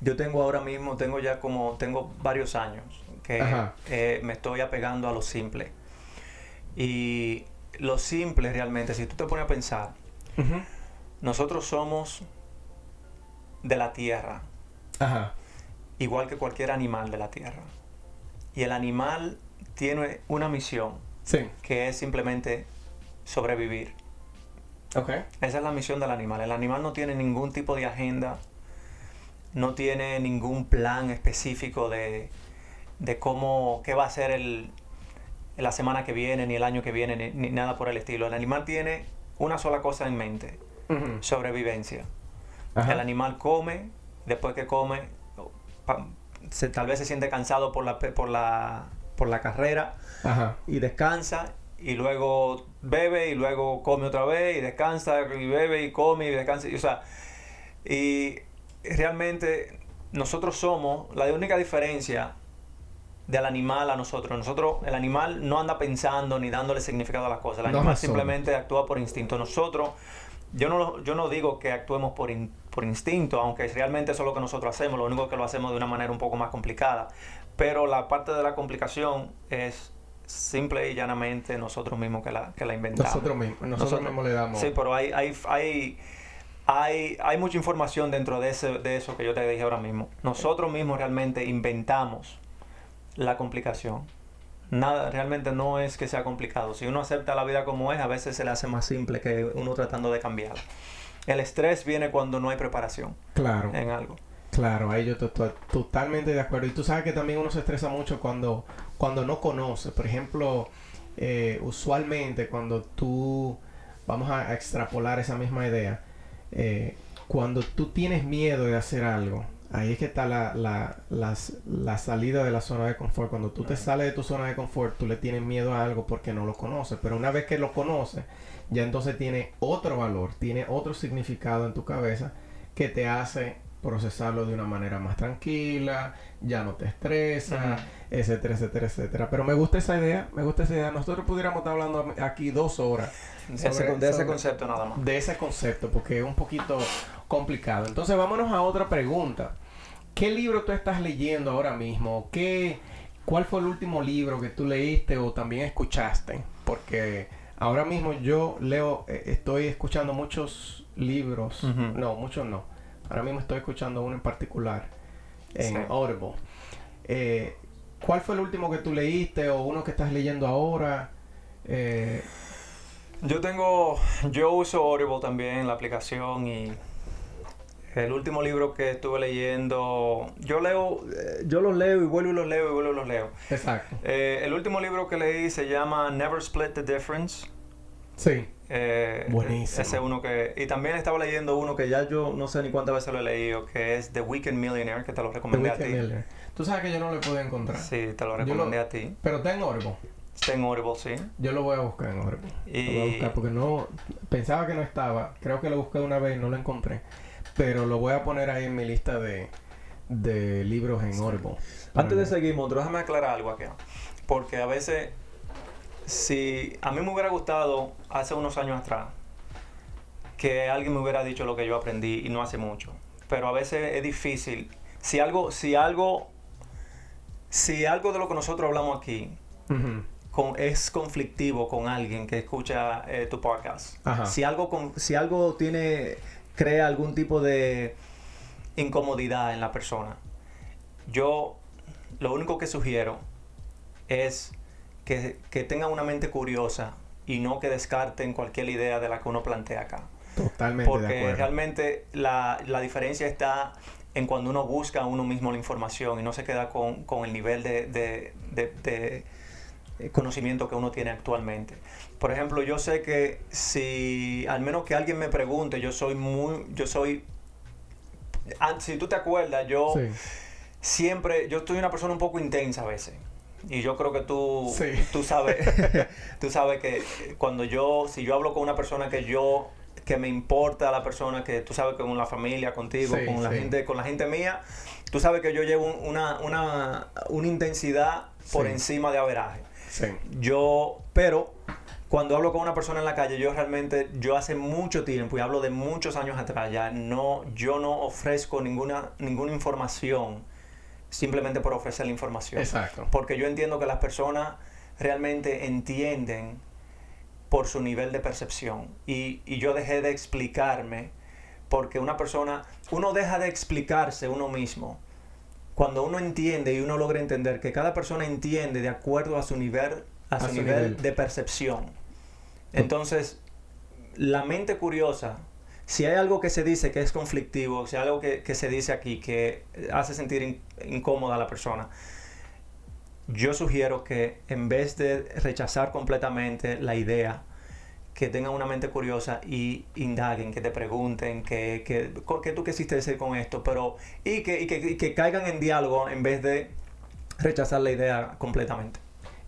yo tengo ahora mismo, tengo ya como, tengo varios años que eh, me estoy apegando a lo simple. Y lo simple realmente, si tú te pones a pensar, nosotros somos de la tierra, igual que cualquier animal de la tierra. Y el animal tiene una misión, que es simplemente sobrevivir. Okay. Esa es la misión del animal. El animal no tiene ningún tipo de agenda, no tiene ningún plan específico de, de cómo, qué va a ser el, la semana que viene, ni el año que viene, ni, nada por el estilo. El animal tiene una sola cosa en mente, sobrevivencia. El animal come, después que come, tal vez se siente cansado por la, por la, por la carrera y descansa y luego bebe y luego come otra vez y descansa y bebe y come y descansa. Y, o sea, y realmente nosotros somos la única diferencia del animal a nosotros. Nosotros, el animal no anda pensando ni dándole significado a las cosas. El animal simplemente actúa por instinto. Nosotros, yo no, yo no digo que actuemos por, por instinto, aunque realmente eso es lo que nosotros hacemos. Lo único que lo hacemos de una manera un poco más complicada. Pero la parte de la complicación es simple y llanamente nosotros mismos que la, que la inventamos. Nosotros mismos, nosotros, mismos le damos. Sí, pero hay, hay, hay, hay, hay mucha información dentro de, ese, de eso que yo te dije ahora mismo. Nosotros mismos realmente inventamos la complicación. Nada, realmente no es que sea complicado. Si uno acepta la vida como es, a veces se le hace más simple que uno tratando de cambiar. El estrés viene cuando no hay preparación claro. en algo. Claro, ahí yo estoy totalmente de acuerdo. Y tú sabes que también uno se estresa mucho cuando, cuando no conoce. Por ejemplo, eh, usualmente cuando tú, vamos a extrapolar esa misma idea, eh, cuando tú tienes miedo de hacer algo, Ahí es que está la, la, la, salida de la zona de confort. Cuando tú te sales de tu zona de confort, tú le tienes miedo a algo porque no lo conoces. Pero una vez que lo conoces, ya entonces tiene otro valor, tiene otro significado en tu cabeza que te hace procesarlo de una manera más tranquila, ya no te estresa, etcétera, etcétera, etcétera. Pero me gusta esa idea, me gusta esa idea. Nosotros pudiéramos estar hablando aquí dos horas. de ese concepto nada más. De ese concepto, porque es un poquito complicado. Entonces vámonos a otra pregunta. ¿Qué libro tú estás leyendo ahora mismo? ¿Qué, ¿Cuál fue el último libro que tú leíste o también escuchaste? Porque ahora mismo yo leo, eh, estoy escuchando muchos libros. No, muchos no. Ahora mismo estoy escuchando uno en particular en Audible. Eh, ¿Cuál fue el último que tú leíste o uno que estás leyendo ahora? Eh, yo tengo, yo uso Audible también, la aplicación y el último libro que estuve leyendo, yo leo, eh, yo los leo y vuelvo y los leo y vuelvo y los leo. Exacto. Eh, el último libro que leí se llama Never Split the Difference. Sí. Eh, Buenísimo. Ese uno que. Y también estaba leyendo uno que ya yo no sé ni cuántas veces lo he leído, que es The Weekend Millionaire, que te lo recomendé a ti. Millionaire. Tú sabes que yo no lo pude encontrar. Sí, te lo recomendé a ti. Pero está en Audible. Está en Audible, sí. Yo lo voy a buscar en Audible. Y... Lo voy a buscar porque no. Pensaba que no estaba. Creo que lo busqué una vez y no lo encontré. Pero lo voy a poner ahí en mi lista de, de libros en Audible. Antes de seguir, Montro, déjame aclarar algo aquí. Porque a veces, si a mí me hubiera gustado hace unos años atrás que alguien me hubiera dicho lo que yo aprendí y no hace mucho. Pero a veces es difícil. Si algo, si algo, si algo de lo que nosotros hablamos aquí con, es conflictivo con alguien que escucha eh, tu podcast, si algo, con, si algo tiene crea algún tipo de incomodidad en la persona. Yo lo único que sugiero es que, que tengan una mente curiosa y no que descarten cualquier idea de la que uno plantea acá. Totalmente. Porque realmente la, diferencia está en cuando uno busca a uno mismo la información y no se queda con, el nivel de eh, conocimiento que uno tiene actualmente. Por ejemplo, yo sé que si al menos que alguien me pregunte, yo soy muy, yo soy, si tú te acuerdas, yo siempre, yo soy una persona un poco intensa a veces. y yo creo que tú, tú sabes, tú sabes que cuando yo, si yo hablo con una persona que yo, que me importa la persona, que tú sabes que con la familia, contigo, con la gente, con la gente mía, tú sabes que yo llevo una, una, una intensidad por encima de averaje. Yo, pero cuando hablo con una persona en la calle, yo realmente, yo hace mucho tiempo, y hablo de muchos años atrás, ya no, yo no ofrezco ninguna, ninguna información simplemente por ofrecer la información. Exacto. Porque yo entiendo que las personas realmente entienden por su nivel de percepción. Y, y yo dejé de explicarme porque una persona, uno deja de explicarse uno mismo cuando uno entiende y uno logra entender que cada persona entiende de acuerdo a su nivel, a, su, nivel, de percepción. Entonces, la mente curiosa, si hay algo que se dice que es conflictivo, si hay algo que, se dice aquí que hace sentir incómoda a la persona, yo sugiero que en vez de rechazar completamente la idea, que tengan una mente curiosa y indaguen, que te pregunten, que, que, ¿qué tú quisiste decir con esto? Pero, y que, y que, caigan en diálogo en vez de rechazar la idea completamente.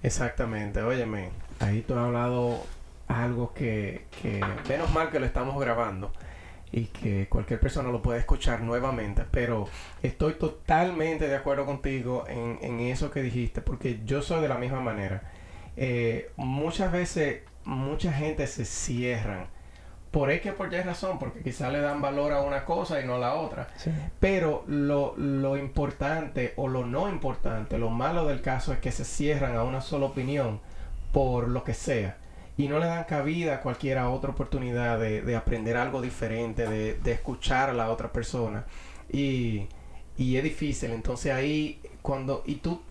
Exactamente, óyeme, ahí tú has hablado algo que, que menos mal que lo estamos grabando y que cualquier persona lo puede escuchar nuevamente, pero estoy totalmente de acuerdo contigo en, en eso que dijiste, porque yo soy de la misma manera. Eh, muchas veces mucha gente se cierran. Por X por Y razón, porque quizá le dan valor a una cosa y no a la otra. Pero lo, lo importante o lo no importante, lo malo del caso es que se cierran a una sola opinión por lo que sea y no le dan cabida a cualquier otra oportunidad de, aprender algo diferente, de, de, escuchar a la otra persona. Y, y, es difícil. Entonces ahí, cuando. Y tú,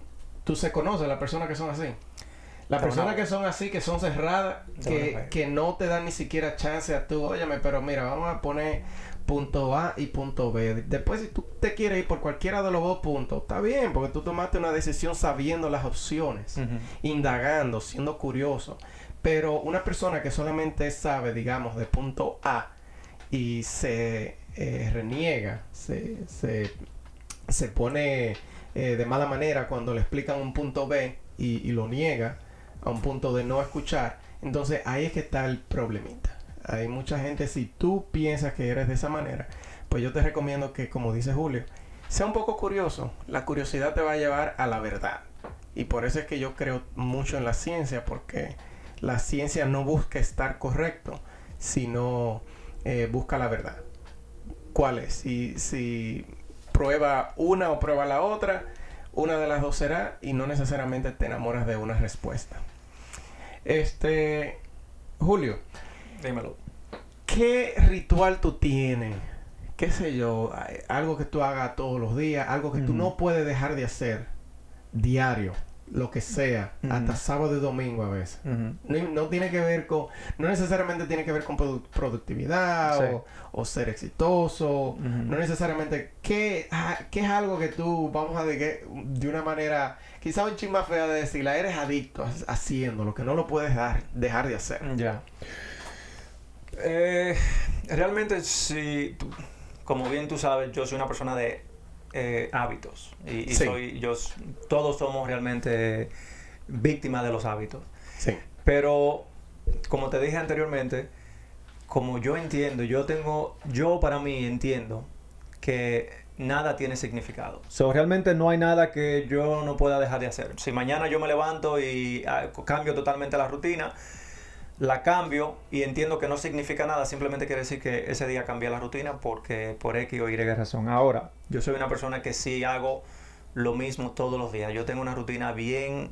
tú se conoces las personas que son así. Las personas que son así, que son cerradas, que, que, no te dan ni siquiera chance a tú, óyeme, pero mira, vamos a poner punto A y punto B. Después, si tú te quieres ir por cualquiera de los dos puntos, está bien, porque tú tomaste una decisión sabiendo las opciones, indagando, siendo curioso. Pero una persona que solamente sabe, digamos, de punto A y se eh, reniega, se, se, se pone eh, de mala manera cuando le explican un punto B y, y lo niega, a un punto de no escuchar, entonces ahí es que está el problemita. Hay mucha gente, si tú piensas que eres de esa manera, pues yo te recomiendo que, como dice Julio, sea un poco curioso. La curiosidad te va a llevar a la verdad. Y por eso es que yo creo mucho en la ciencia, porque la ciencia no busca estar correcto, sino eh, busca la verdad. ¿Cuál es? Si, si prueba una o prueba la otra, una de las dos será y no necesariamente te enamoras de una respuesta. Este, Julio. Dímelo. ¿Qué ritual tú tienes? ¿Qué sé yo? Algo que tú hagas todos los días, algo que tú no puedes dejar de hacer diario lo que sea, hasta sábado y domingo a veces. no, tiene que ver con, no necesariamente tiene que ver con productividad o, ser exitoso, no necesariamente, ¿qué, ah, ¿qué, es algo que tú, vamos a decir, de una manera, quizá un chisme fea de decirla, eres adicto haciendo, lo que no lo puedes dar, dejar de hacer? Ya. Eh, realmente, si, como bien tú sabes, yo soy una persona de eh, hábitos. Y, soy, yo, todos somos realmente víctimas de los hábitos. Pero, como te dije anteriormente, como yo entiendo, yo tengo, yo para mí entiendo que nada tiene significado. So, realmente no hay nada que yo no pueda dejar de hacer. Si mañana yo me levanto y ah, cambio totalmente la rutina, la cambio y entiendo que no significa nada, simplemente quiere decir que ese día cambié la rutina porque por X o Y razón. Ahora, yo soy una persona que sí hago lo mismo todos los días. Yo tengo una rutina bien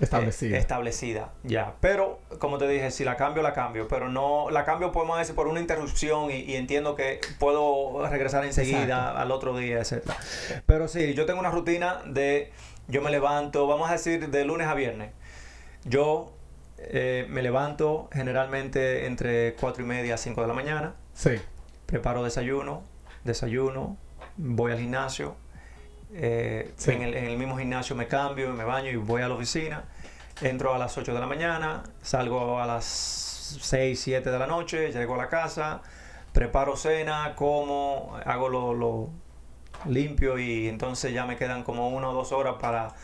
eh, establecida. establecida, ya. Pero, como te dije, si la cambio, la cambio. Pero no, la cambio, podemos decir, por una interrupción y, entiendo que puedo regresar enseguida al otro día, etc. Pero sí, yo tengo una rutina de, yo me levanto, vamos a decir, de lunes a viernes. Yo eh, me levanto generalmente entre 4 y media a 5 de la mañana. Sí. Preparo desayuno, desayuno, voy al gimnasio. Eh, en, el, mismo gimnasio me cambio, me baño y voy a la oficina. Entro a las 8 de la mañana, salgo a las 6, 7 de la noche, llego a la casa, preparo cena, como, hago lo, limpio y entonces ya me quedan como una o dos horas para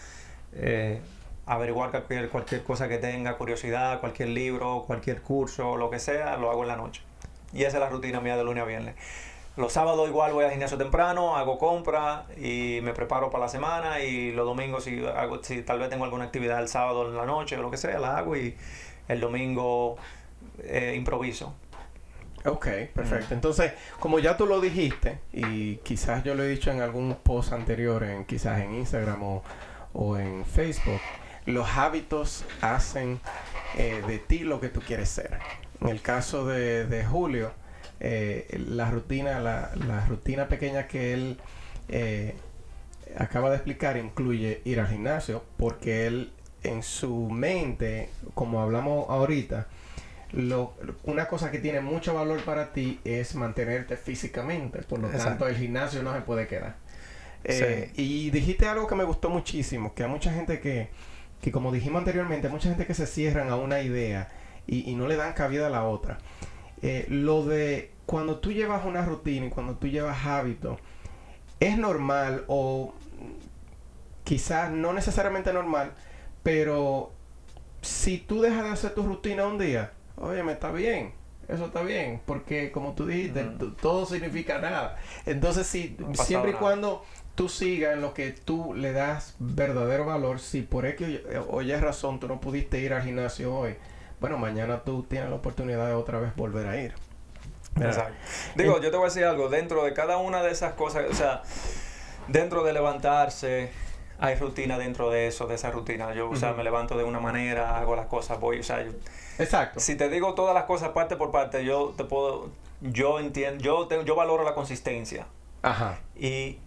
eh, averiguar cualquier, cualquier cosa que tenga, curiosidad, cualquier libro, cualquier curso, lo que sea, lo hago en la noche. Y esa es la rutina mía de lunes a viernes. Los sábados igual voy al gimnasio temprano, hago compra y me preparo para la semana y los domingos si, hago, si tal vez tengo alguna actividad el sábado en la noche o lo que sea, la hago y el domingo eh, improviso. Ok, perfecto. Entonces, como ya tú lo dijiste, y quizás yo lo he dicho en algún post anterior, en, quizás en Instagram o, o en Facebook, los hábitos hacen eh, de ti lo que tú quieres ser. En el caso de, de Julio, eh, la rutina, la, la, rutina pequeña que él eh, acaba de explicar incluye ir al gimnasio, porque él en su mente, como hablamos ahorita, lo, una cosa que tiene mucho valor para ti es mantenerte físicamente. Por lo Exacto. tanto, el gimnasio no se puede quedar. Sí. Eh, Y dijiste algo que me gustó muchísimo, que hay mucha gente que, que como dijimos anteriormente, hay mucha gente que se cierran a una idea y, y no le dan cabida a la otra. Eh, lo de cuando tú llevas una rutina y cuando tú llevas hábito, es normal o quizás no necesariamente normal, pero si tú dejas de hacer tu rutina un día, oye, me está bien. Eso está bien, porque como tú dijiste, todo significa nada. Entonces, si No siempre y cuando tú sigas en lo que tú le das verdadero valor, si por X o Y razón tú no pudiste ir al gimnasio hoy, bueno, mañana tú tienes la oportunidad de otra vez volver a ir. Exacto. Digo, yo te voy a decir algo, dentro de cada una de esas cosas, o sea, dentro de levantarse, hay rutina dentro de eso, de esa rutina. Yo, o sea, me levanto de una manera, hago las cosas, voy, o sea, yo- Exacto. si te digo todas las cosas parte por parte, yo te puedo, yo entiendo, yo, tengo, yo valoro la consistencia. Ajá. Y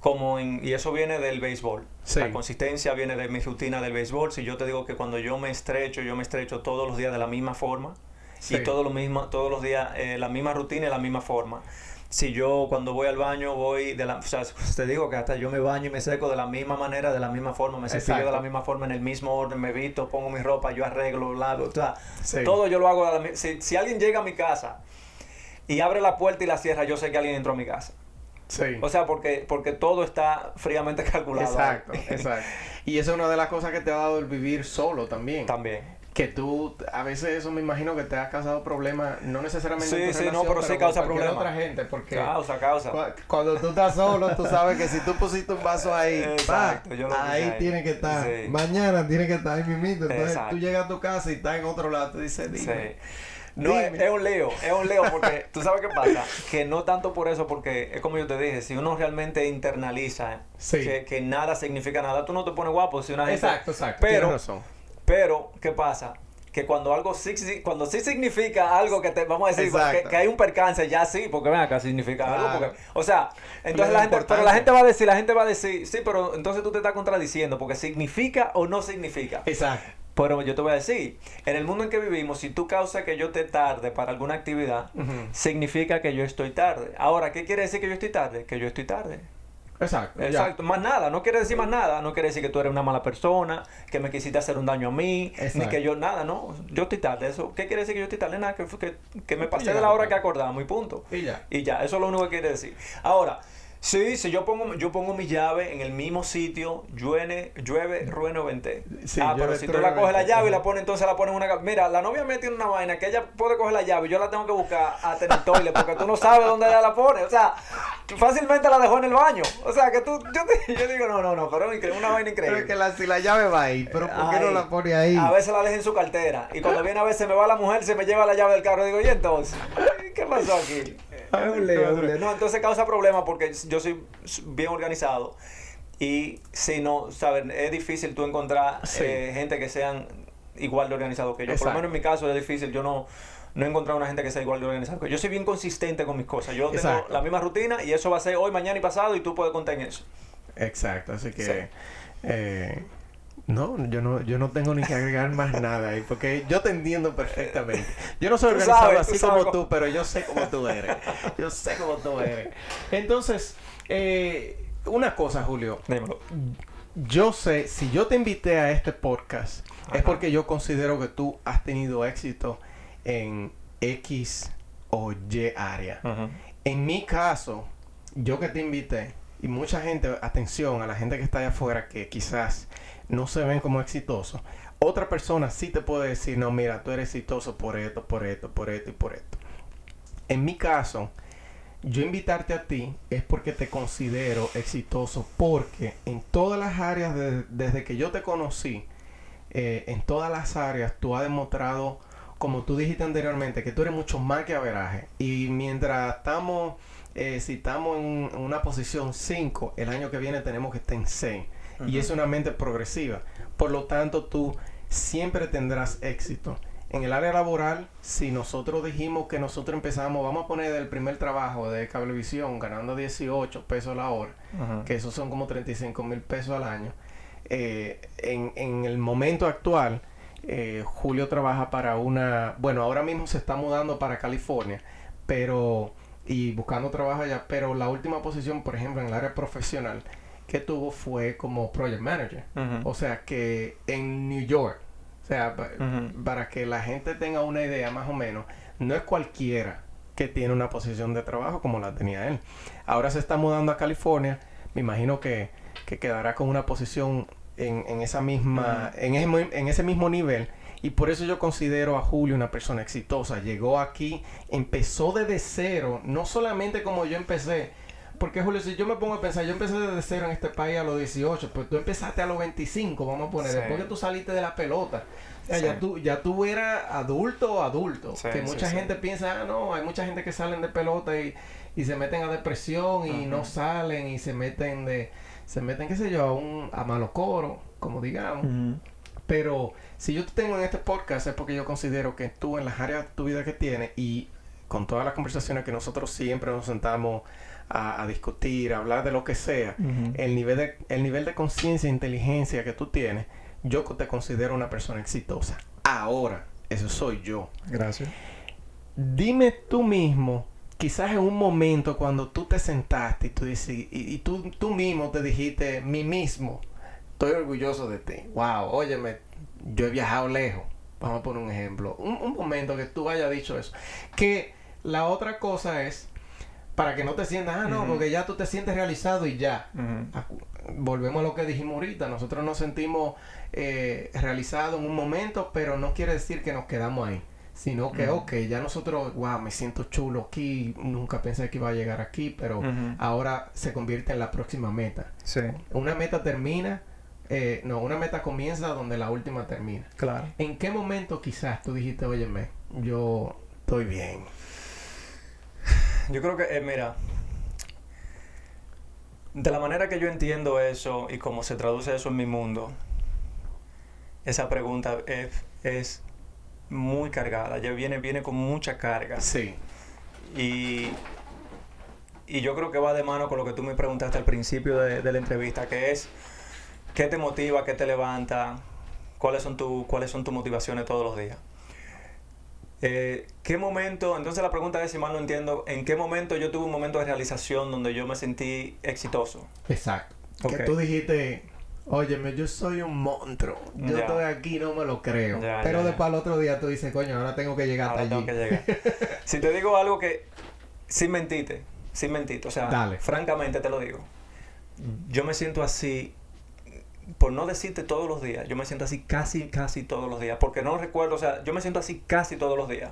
como en, y eso viene del béisbol. Sí. La consistencia viene de mi rutina del béisbol. Si yo te digo que cuando yo me estrecho, yo me estrecho todos los días de la misma forma Sí. y todos los mismos todos los días eh, la misma rutina y la misma forma. Si yo cuando voy al baño voy de la, o sea, te digo que hasta yo me baño y me seco de la misma manera, de la misma forma, me cepillo de la misma forma, en el mismo orden, me visto, pongo mi ropa, yo arreglo, lavo, o sea, Sí. todo yo lo hago. de la si, si alguien llega a mi casa y abre la puerta y la cierra, yo sé que alguien entró a mi casa. Sí. O sea, porque, porque todo está fríamente calculado. Exacto, exacto. Y eso es una de las cosas que te ha dado el vivir solo también. También. Que tú, a veces eso me imagino que te ha causado problemas, no necesariamente en Sí, tu sí, no, relación, pero sí causa problemas. otra gente, porque Causa, causa. cua- cuando tú estás solo, tú sabes que si tú pusiste un vaso ahí, Exacto, pa, yo lo puse ahí ahí. tiene que estar. Sí. Mañana tiene que estar ahí mismito. Entonces Exacto. tú llegas a tu casa y está en otro lado, tú dices, Sí. No, es, un lío, es un lío porque tú sabes qué pasa, que no tanto por eso, porque es como yo te dije, si uno realmente internaliza Sí. que, que nada significa nada, tú no te pones guapo si una gente... Exacto, exacto. Pero, tienes razón. pero, ¿qué pasa? Que cuando algo sí, cuando sí significa algo que te, vamos a decir, que, que hay un percance, ya sí, porque ven acá, significa Claro. algo, porque, o sea, entonces la gente, pero la gente va a decir, la gente va a decir, sí, pero entonces tú te estás contradiciendo, porque significa o no significa. Exacto. Pero yo te voy a decir, en el mundo en que vivimos, si tú causas que yo te tarde para alguna actividad, significa que yo estoy tarde. Ahora, ¿qué quiere decir que yo estoy tarde? Que yo estoy tarde. Exacto. ya. Exacto, más nada, no quiere decir más nada, no quiere decir que tú eres una mala persona, que me quisiste hacer un daño a mí, ni que yo nada, no, yo estoy tarde, eso, ¿qué quiere decir que yo estoy tarde? Nada, que, fue que, que me pasé Ya, de la hora que acordamos y punto. Y ya. Y ya, eso es lo único que quiere decir. Ahora, sí, si yo pongo, yo pongo mi llave en el mismo sitio, llueve, llueve, rueno, vente. Sí, ah, pero si tú la coges la llave y la pones, entonces la pones en una... Mira, la novia me tiene una vaina que ella puede coger la llave y yo la tengo que buscar el toilet porque tú no sabes dónde ella la pone. O sea, fácilmente la dejó en el baño. O sea, que tú... Yo, te- yo digo, no, no, no, pero es una vaina Pero increíble. es que la, si la llave va ahí, pero ¿por qué no la pone ahí? A veces la deja en su cartera. Y cuando viene a veces me va la mujer, se me lleva la llave del carro. Digo, ¿y entonces? ¿Qué pasó aquí? No, entonces causa problemas porque yo soy bien organizado. Y si no, ¿sabes? Es difícil tú encontrar Sí. eh, gente que sean igual de organizado que yo. Por lo menos en mi caso es difícil. Yo no, no he encontrado una gente que sea igual de organizado que yo. Yo soy bien consistente con mis cosas. Yo tengo la misma rutina y eso va a ser hoy, mañana y pasado y tú puedes contar en eso. Exacto, así que Sí. eh, no, yo no, yo no tengo ni que agregar más nada ahí, porque yo te entiendo perfectamente. Yo no soy organizado sabes, así como cómo- tú, pero yo sé cómo tú eres. Yo sé cómo tú eres. Entonces, eh, una cosa, Julio. Dímelo. Yo sé, si yo te invité a este podcast, es porque yo considero que tú has tenido éxito en X o Y área. En mi caso, yo que te invité, y mucha gente, atención a la gente que está allá afuera que quizás no se ven como exitosos, otra persona sí te puede decir, no, mira, tú eres exitoso por esto, por esto, por esto y por esto. En mi caso, yo invitarte a ti es porque te considero exitoso, porque en todas las áreas, desde que yo te conocí, eh, en todas las áreas tú has demostrado, como tú dijiste anteriormente, que tú eres mucho más que averaje. Y mientras estamos, eh, si estamos en, una posición 5, el año que viene tenemos que estar en 6. Y es una mente progresiva. Por lo tanto, tú siempre tendrás éxito. En el área laboral, si nosotros dijimos que nosotros empezamos, vamos a poner el primer trabajo de cablevisión ganando 18 pesos la hora, que esos son como 35 mil pesos al año. Eh, en, en, el momento actual, eh, Julio trabaja para una, bueno, ahora mismo se está mudando para California, pero, y buscando trabajo allá, pero la última posición, por ejemplo, en el área profesional que tuvo fue como project manager. O sea que en New York, o sea, para que la gente tenga una idea más o menos, no es cualquiera que tiene una posición de trabajo como la tenía él. Ahora se está mudando a California, me imagino que, que quedará con una posición en, en esa misma, en, ese, en ese mismo nivel. Y por eso yo considero a Julio una persona exitosa. Llegó aquí, empezó desde cero, no solamente como yo empecé, porque Julio, si yo me pongo a pensar, yo empecé desde cero en este país a los 18, pues tú empezaste a los 25, vamos a poner, después que tú saliste de la pelota. ya, tú, ya tú eras adulto o adulto. que mucha gente piensa, ah, no, hay mucha gente que salen de pelota y, y se meten a depresión y no salen y se meten de, se meten, qué sé yo, a un a malo coro, como digamos. Pero si yo te tengo en este podcast es porque yo considero que tú en las áreas de tu vida que tienes y con todas las conversaciones que nosotros siempre nos sentamos a, discutir, a hablar de lo que sea, el nivel de, el nivel de conciencia e inteligencia que tú tienes, yo te considero una persona exitosa. Ahora, eso soy yo. Gracias. Dime tú mismo, quizás en un momento cuando tú te sentaste y tú, y, y tú, tú mismo te dijiste, mí mismo, estoy orgulloso de ti. Wow, óyeme, yo he viajado lejos. Vamos a poner un ejemplo. Un, un momento que tú hayas dicho eso. Que la otra cosa es para que no te sientas, ah, no, porque ya tú te sientes realizado y ya. Volvemos a lo que dijimos ahorita, nosotros nos sentimos eh, realizados en un momento, pero no quiere decir que nos quedamos ahí, sino que, ok, ya nosotros, wow, me siento chulo aquí, nunca pensé que iba a llegar aquí, pero ahora se convierte en la próxima meta. Sí. Una meta termina, eh, no, una meta comienza donde la última termina. Claro. ¿En qué momento quizás tú dijiste, óyeme, yo estoy bien? Yo creo que, eh, mira, de la manera que yo entiendo eso y cómo se traduce eso en mi mundo, esa pregunta es, muy cargada, ya viene, viene con mucha carga. Sí. Y, y yo creo que va de mano con lo que tú me preguntaste al principio de, de la entrevista, que es, ¿qué te motiva, qué te levanta? ¿Cuáles son, tu, ¿Cuáles son tus motivaciones todos los días? Eh, ¿Qué momento? Entonces la pregunta es, si mal no entiendo, ¿en qué momento yo tuve un momento de realización donde yo me sentí exitoso? Exacto. Que tú dijiste, óyeme, yo soy un monstruo. Yo estoy aquí, no me lo creo. Pero después al otro día tú dices, coño, ahora tengo que llegar hasta allí. Tengo que llegar. si te digo algo que, sin mentirte, sin mentirte, o sea, francamente te lo digo. Yo me siento así por no decirte todos los días, yo me siento así casi, casi todos los días, porque no recuerdo, o sea, yo me siento así casi todos los días.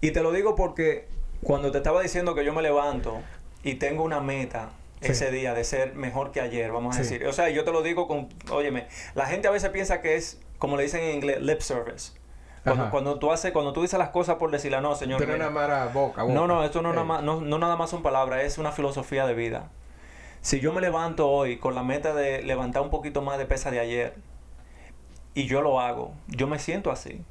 Y te lo digo porque cuando te estaba diciendo que yo me levanto y tengo una meta ese día de ser mejor que ayer, vamos a decir. O sea, yo te lo digo con, óyeme, la gente a veces piensa que es, como le dicen en inglés, lip service. Cuando, cuando, tú haces, cuando tú dices las cosas por decirla, no, señor. Una mara boca, No, no, esto no, nada no, no nada más son palabras, es una filosofía de vida. Si yo me levanto hoy con la meta de levantar un poquito más de pesa de ayer y yo lo hago, yo me siento así.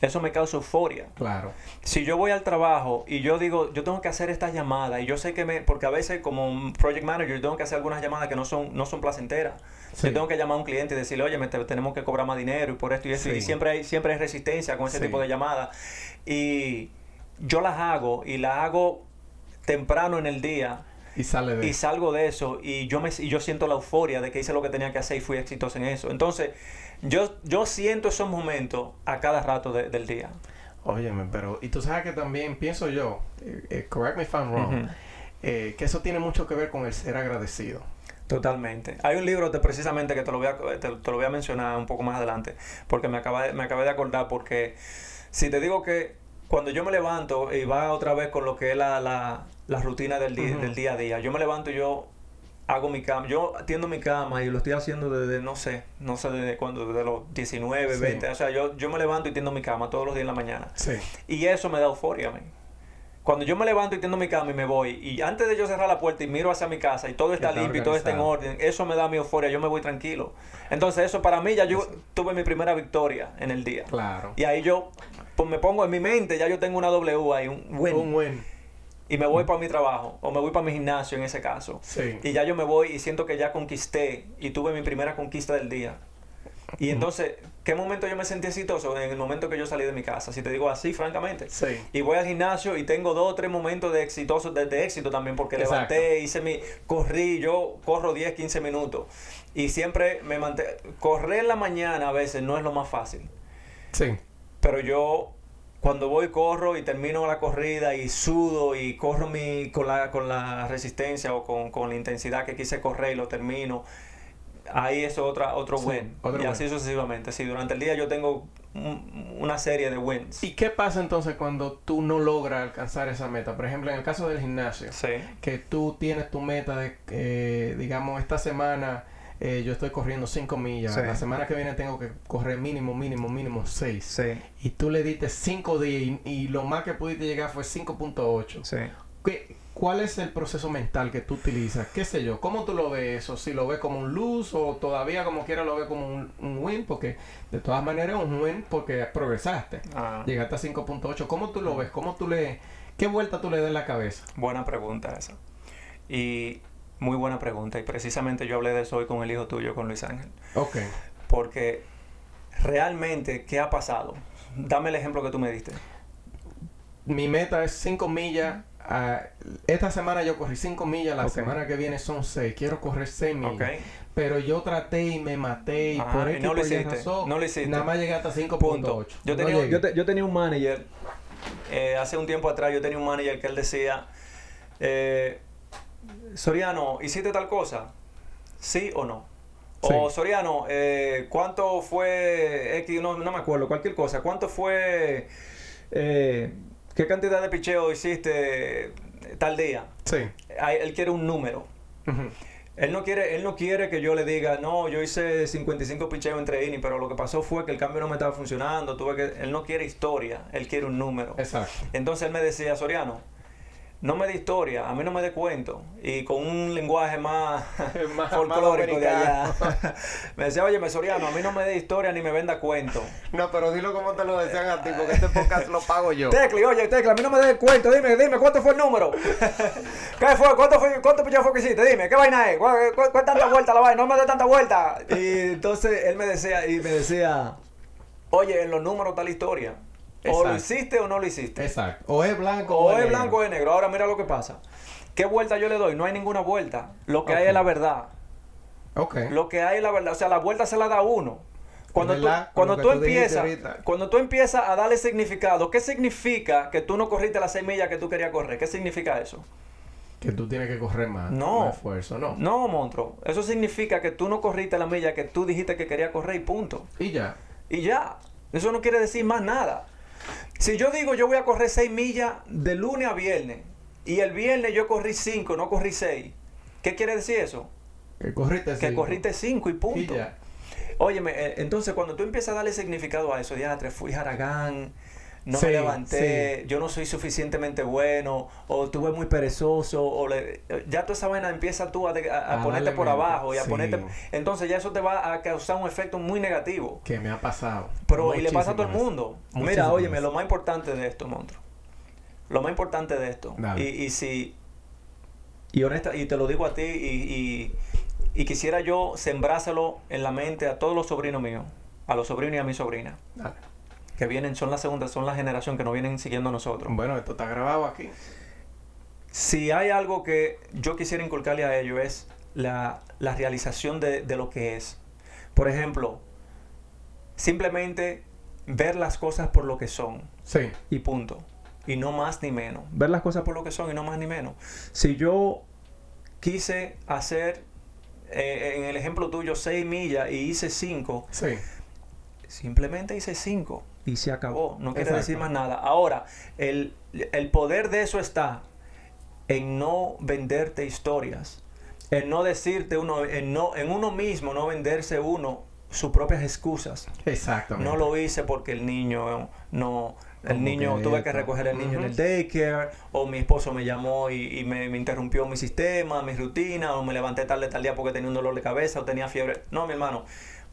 Eso me causa euforia. Claro. Si yo voy al trabajo y yo digo, yo tengo que hacer estas llamadas y yo sé que me, porque a veces como un project manager yo tengo que hacer algunas llamadas que no son, no son placenteras. Yo tengo que llamar a un cliente y decirle, oye, me tenemos que cobrar más dinero y por esto y eso. Y siempre hay, siempre hay resistencia con ese tipo de llamadas. Y yo las hago y las hago temprano en el día y, sale y salgo de eso y yo, me, y yo siento la euforia de que hice lo que tenía que hacer y fui exitoso en eso. Entonces, yo, yo siento esos momentos a cada rato del día. Óyeme, pero, y tú sabes que también pienso yo, eh, eh, correct me if I'm wrong, eh, que eso tiene mucho que ver con el ser agradecido. Totalmente. Hay un libro de, precisamente que te lo, voy a, te, lo voy a mencionar un poco más adelante, porque me acabé, me acabé de acordar, porque si te digo que cuando yo me levanto y va otra vez con lo que es la, la, la rutina del día, del día a día, yo me levanto y yo hago mi cama, yo atiendo mi cama y lo estoy haciendo desde, no sé, no sé desde cuándo, desde los 19, 20, o sea, yo, yo me levanto y tiendo mi cama todos los días en la mañana. Sí. Y eso me da euforia a mí. Cuando yo me levanto y tiendo mi cama y me voy, y antes de yo cerrar la puerta y miro hacia mi casa y todo está, limpio y todo está en orden, eso me da mi euforia, yo me voy tranquilo. Entonces eso para mí ya yo tuve mi primera victoria en el día. Claro. Y ahí yo pues me pongo en mi mente, ya yo tengo una W ahí, un win. Un win. Y me voy para mi trabajo, o me voy para mi gimnasio en ese caso. Sí. Y ya yo me voy y siento que ya conquisté y tuve mi primera conquista del día. Y entonces, ¿qué momento yo me sentí exitoso? En el momento que yo salí de mi casa, si te digo así, francamente. Sí. Y voy al gimnasio y tengo dos o tres momentos de exitosos, de, de éxito también, porque Exacto. levanté, hice mi, corrí, yo corro 10, 15 minutos. Y siempre me mantengo, correr en la mañana a veces no es lo más fácil. Sí. Pero yo cuando voy corro y termino la corrida y sudo y corro mi, con, la, con la resistencia o con, con la intensidad que quise correr y lo termino, ahí es otra, otro Sí, win. otro y así win. sucesivamente. Sí, durante el día yo tengo un- una serie de wins. ¿Y qué pasa entonces cuando tú no logras alcanzar esa meta? Por ejemplo, en el caso del gimnasio, Sí. que tú tienes tu meta de, eh, digamos, esta semana eh, yo estoy corriendo 5 millas, Sí. la semana que viene tengo que correr mínimo, mínimo, mínimo 6. Sí. Y tú le diste 5 días y, y lo más que pudiste llegar fue 5.8. Sí. ¿Qué- ¿Cuál es el proceso mental que tú utilizas? ¿Qué sé yo? ¿Cómo tú lo ves eso? ¿Si lo ves como un lose o todavía como quiera lo ves como un, un win? Porque de todas maneras es un win porque progresaste. Ah, Llegaste a 5.8. ¿Cómo tú lo ves? ¿Cómo tú le... ¿Qué vuelta tú le das en la cabeza? buena pregunta esa. Y muy buena pregunta. Y precisamente yo hablé de eso hoy con el hijo tuyo, con Luis Ángel. Ok. Porque realmente, ¿qué ha pasado? Dame el ejemplo que tú me diste. Mi meta es 5 millas. Esta semana yo corrí 5 millas, la semana que viene son 6. Quiero correr 6 millas. Pero yo traté y me maté y Ajá, por X no lo hiciste, razón, no lo hiciste. Nada más llegué hasta 5.8. Punto. Yo No tenía, yo, te- yo tenía un manager, eh, hace un tiempo atrás yo tenía un manager que él decía, eh, Soriano, ¿hiciste tal cosa? ¿Sí o no? O. Soriano, eh, ¿cuánto fue X? No, no me acuerdo, cualquier cosa. ¿Cuánto fue, eh, qué cantidad de picheo hiciste tal día? Sí. Él quiere un número. Él no quiere, él no quiere que yo le diga, no, yo hice 55 picheos entre innings, pero lo que pasó fue que el cambio no me estaba funcionando, tuve que, él no quiere historia, él quiere un número. Exacto. Entonces él me decía, Soriano, no me dé historia, a mí no me dé cuento. Y con un lenguaje más, Más- folclórico más de allá. me decía, oye, me Soriano, a mí no me dé historia ni me venda cuento. No, pero dilo como te lo decían a ti, porque este podcast lo pago yo. Tecli, oye, Tecla, a mí no me dé cuento, dime, dime, ¿cuánto fue el número? ¿Qué fue? ¿Cuánto fue, cuánto fue que hiciste? Dime, ¿qué vaina es? ¿Cuál, cuál- cuál tanta vuelta la vaina? No me dé tanta vuelta. Y entonces él me decía, y me decía, oye, en los números está la historia. O lo hiciste o no lo hiciste. Exacto. O es blanco O es negro. blanco o es negro. Ahora mira lo que pasa. ¿Qué vuelta yo le doy? No hay ninguna vuelta. Lo que hay es la verdad. Ok. Lo que hay es la verdad. O sea, la vuelta se la da uno. Cuando tú, cuando tú empiezas, cuando tú empiezas a darle significado, ¿qué significa que tú no corriste las seis millas que tú querías correr? ¿Qué significa eso? Que tú tienes que correr más. No. Más esfuerzo, no. No, monstruo. Eso significa que tú no corriste la milla que tú dijiste que querías correr y punto. Y ya. Y ya. Eso no quiere decir más nada. Si yo digo yo voy a correr 6 millas de lunes a viernes y el viernes yo corrí 5, no corrí 6, ¿qué quiere decir eso? Que corriste Que cinco. corriste 5 y Y punto. ya. Óyeme, eh, entonces cuando tú empiezas a darle significado a eso, diatre, fui Haragán, no Sí, me levanté, yo no soy suficientemente bueno, o estuve muy perezoso, o le- ya toda esa vaina empieza tú a, de- a- ponerte por abajo y a sí. ponerte... Entonces ya eso te va a causar un efecto muy negativo. Que me ha pasado. Pero y le pasa a todo el mundo. Muchísimas Mira, óyeme, lo más importante de esto, monstruo. Lo más importante de esto. Y, y si. Y honesta, y te lo digo a ti, y, y, y quisiera yo sembrárselo en la mente a todos los sobrinos míos, a los sobrinos y a mi sobrina, Dale. Que vienen, son la segunda, son la generación que nos vienen siguiendo a nosotros. Bueno, esto está grabado aquí. Si hay algo que yo quisiera inculcarle a ellos es la, la realización de, de lo que es. Por ejemplo, simplemente ver las cosas por lo que son. Sí. y punto. y no más ni menos. Ver las cosas por lo que son y no más ni menos. Si yo quise hacer, eh, en el ejemplo tuyo, 6 millas y hice 5, Sí. simplemente hice 5 y se acabó. No quiere Exacto. decir más nada. Ahora, el, el poder de eso está en no venderte historias, en no decirte uno, en, no, en uno mismo, no venderse uno sus propias excusas. Exactamente. No lo hice porque el niño no. El niño, que tuve que recoger el niño en el daycare, o mi esposo me llamó y, y me, me interrumpió mi sistema, mi rutina, o me levanté tarde tal día porque tenía un dolor de cabeza o tenía fiebre. No, mi hermano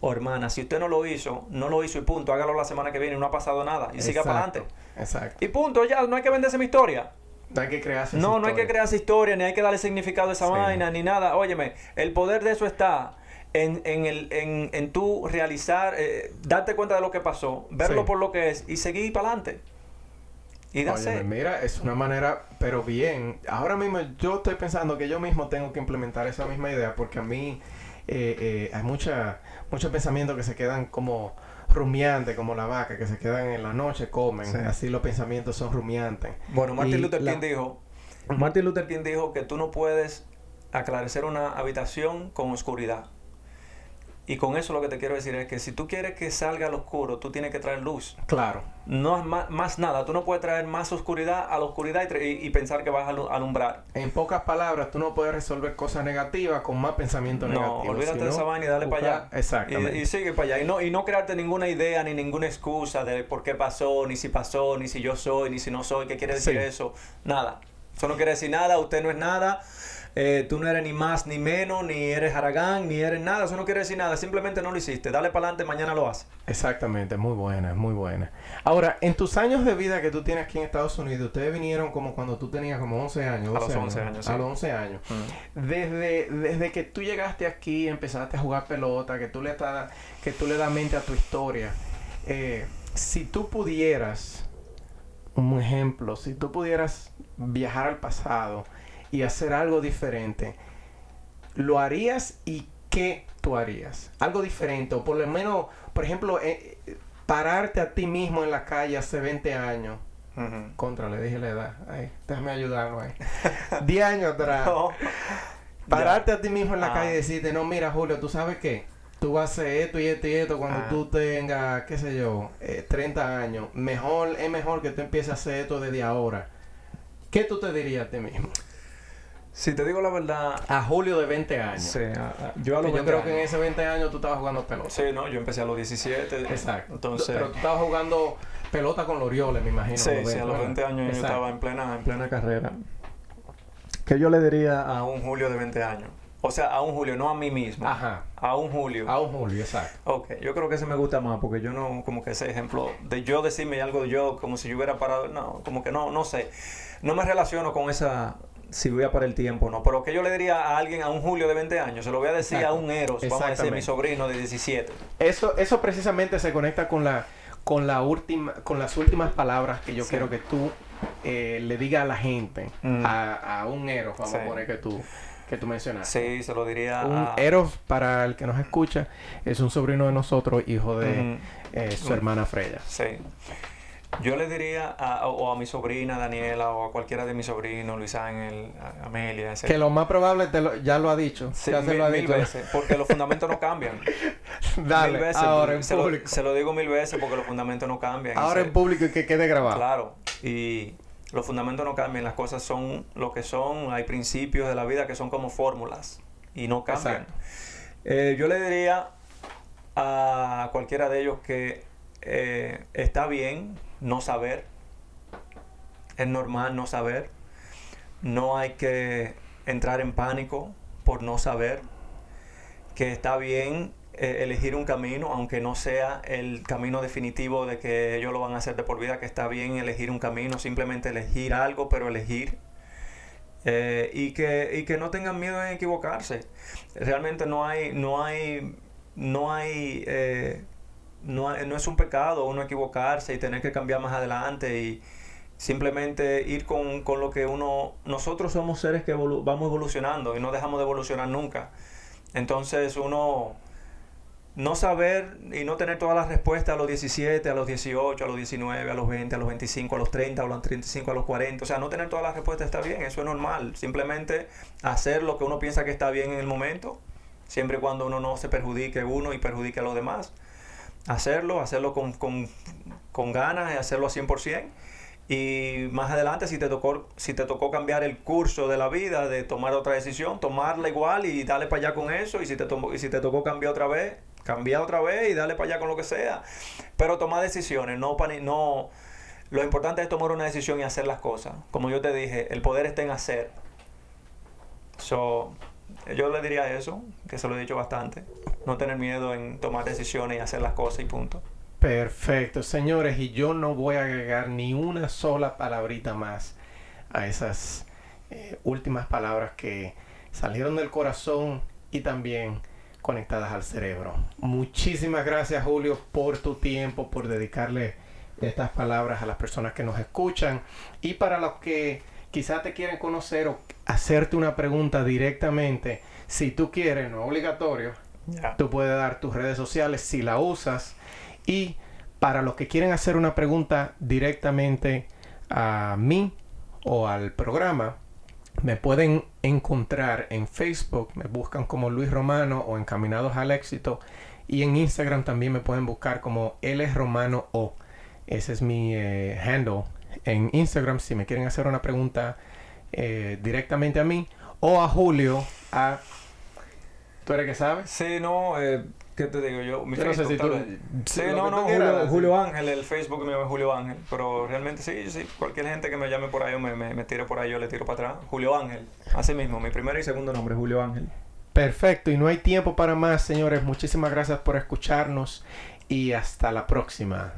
o hermana, si usted no lo hizo, no lo hizo y punto, hágalo la semana que viene y no ha pasado nada y siga para adelante. Exacto. Y punto, ya, no hay que venderse mi historia. No hay que crearse No, no hay que historia. crear esa historia, ni hay que darle significado a esa Sí. vaina, ni nada. Óyeme, el poder de eso está en, en, el, en, en tú realizar, eh, darte cuenta de lo que pasó, verlo Sí. por lo que es y seguir para adelante. Y Óyeme, mira, es una manera, pero bien. Ahora mismo yo estoy pensando que yo mismo tengo que implementar esa misma idea porque a mí eh, eh, hay mucha, muchos pensamientos que se quedan como rumiantes, como la vaca, que se quedan en la noche, comen. Sí. Así los pensamientos son rumiantes. Bueno, Martin Y Luther la- King dijo, Martin Luther King dijo que tú no puedes aclarecer una habitación con oscuridad. Y con eso lo que te quiero decir es que si tú quieres que salga al oscuro, tú tienes que traer luz. Claro. No es más, más nada, tú no puedes traer más oscuridad a la oscuridad y, pensar que vas a alu- alumbrar. En pocas palabras, tú no puedes resolver cosas negativas con más pensamiento No, negativo. olvídate de esa vaina y dale para allá. Exactamente. Y, y sigue para allá. Y no, y no crearte ninguna idea ni ninguna excusa de por qué pasó, ni si pasó, ni si yo soy, ni si no soy, qué quiere decir Sí. eso. Nada. Eso no quiere decir nada, usted no es nada. Eh, tú no eres ni más ni menos, ni eres Aragán, ni eres nada. Eso no quiere decir nada. Simplemente no lo hiciste. Dale para adelante, mañana lo haces. Exactamente, muy buena, muy buena. Ahora, en tus años de vida que tú tienes aquí en Estados Unidos, ustedes vinieron como cuando tú tenías como 11 años. A los 12 11 años, sí. A los 11 años. Desde, desde que tú llegaste aquí, empezaste a jugar pelota, que tú le, das- que tú le das mente a tu historia, eh, si tú pudieras, un ejemplo, si tú pudieras viajar al pasado y hacer algo diferente, ¿lo harías y qué tú harías? Algo diferente, o por lo menos, por ejemplo, eh, eh, pararte a ti mismo en la calle hace 20 años. Contra, le dije la edad. Ay, déjame ayudarlo ahí. 10 años atrás. No. Pararte a ti mismo en la Ah. calle y decirte, no, mira, Julio, tú sabes qué. Tú vas a hacer esto y esto y esto cuando Ah. tú tengas, qué sé yo, eh, 30 años. Mejor, es mejor que tú empieces a hacer esto desde ahora. ¿Qué tú te dirías a ti mismo? Si te digo la verdad, A Julio de 20 años. sí, a- a- yo a Que los yo 20 creo que en ese 20 años tú estabas jugando pelota. Sí, no, yo empecé a los 17. Exacto. Entonces, Pero tú estabas jugando pelota con los Orioles, me imagino. Sí, los sí, a los ¿verdad? 20 años yo estaba en plena, en plena carrera. ¿Qué yo le diría a un Julio de 20 años? O sea, a un Julio, no a mí mismo. Ajá. A un Julio. A un Julio, exacto. Ok, yo creo que ese me gusta más porque yo no, como que ese ejemplo de yo decirme algo de yo, como si yo hubiera parado, no, como que no, no sé. No me relaciono con esa, si voy a parar el tiempo, no. Pero que yo le diría a alguien, a un Julio de 20 años, se lo voy a decir Exacto. a un Eros, vamos a decir, mi sobrino de 17. Eso, eso precisamente se conecta con la, con la última, con las últimas palabras que yo Sí. quiero que tú eh, le digas a la gente, Mm. a, a un Eros, vamos Sí. a poner que tú, que tú mencionaste. Sí, se lo diría Un a... Eros, para el que nos escucha, es un sobrino de nosotros, hijo de eh, su Mm. hermana Freya. Sí. Yo le diría a, o a mi sobrina Daniela o a cualquiera de mis sobrinos, Luis Ángel, Amelia, ese- Que lo más probable te lo- ya lo ha dicho. Sí, ya se mil, lo ha mil dicho. veces, porque los fundamentos no cambian. Dale, mil veces. ahora en se, público. Lo, se lo digo mil veces porque los fundamentos no cambian. ahora se- en público y que quede grabado. Claro. Y los fundamentos no cambian, las cosas son lo que son, hay principios de la vida que son como fórmulas y no cambian. Eh, yo le diría a cualquiera de ellos que eh, está bien no saber, es normal no saber, no hay que entrar en pánico por no saber, que está bien eh, elegir un camino, aunque no sea el camino definitivo de que ellos lo van a hacer de por vida, que está bien elegir un camino, simplemente elegir algo, pero elegir. Eh, y, que, y que no tengan miedo en equivocarse. Realmente no hay, no hay, no hay, eh, no, no es un pecado uno equivocarse y tener que cambiar más adelante y simplemente ir con, con lo que uno, nosotros somos seres que evolu- vamos evolucionando y no dejamos de evolucionar nunca. Entonces uno no saber y no tener todas las respuestas a los 17, a los 18, a los 19, a los 20, a los 25, a los 30, a los 35, a los 40. O sea, no tener todas las respuestas está bien, eso es normal. Simplemente hacer lo que uno piensa que está bien en el momento, siempre y cuando uno no se perjudique uno y perjudique a los demás. Hacerlo, hacerlo con, con, con ganas y hacerlo a 100%. Y más adelante, si te, tocó, si te tocó cambiar el curso de la vida, de tomar otra decisión, tomarla igual y darle para allá con eso. Y si te, y si te tocó cambiar otra vez, cambiar otra vez y darle para allá con lo que sea. Pero tomar decisiones, no, no. Lo importante es tomar una decisión y hacer las cosas. Como yo te dije, el poder está en hacer. So, yo le diría eso, que se lo he dicho bastante. No tener miedo en tomar decisiones y hacer las cosas y punto. Perfecto, señores, y yo no voy a agregar ni una sola palabrita más a esas eh, últimas palabras que salieron del corazón y también conectadas al cerebro. Muchísimas gracias Julio por tu tiempo, por dedicarle estas palabras a las personas que nos escuchan y para los que quizás te quieren conocer o hacerte una pregunta directamente, si tú quieres, no es obligatorio, tú puedes dar tus redes sociales si la usas y para los que quieren hacer una pregunta directamente a mí o al programa, me pueden encontrar en Facebook, me buscan como Luis Romano o Encaminados al Éxito. Y en Instagram también me pueden buscar como L Romano O. Ese es mi eh, handle en Instagram si me quieren hacer una pregunta eh, directamente a mí o a Julio a... ¿Tú eres que sabes? Sí, no, eh, ¿Qué te digo yo? Mi no sé si tú, Sí, no, no, Julio, Julio, Ángel, el Facebook me llama Julio Ángel. Pero realmente sí, sí, cualquier gente que me llame por ahí o me, me, me tire por ahí, yo le tiro para atrás. Julio Ángel, así mismo, mi primer y segundo nombre, Julio Ángel. Perfecto, y no hay tiempo para más, señores. Muchísimas gracias por escucharnos y hasta la próxima.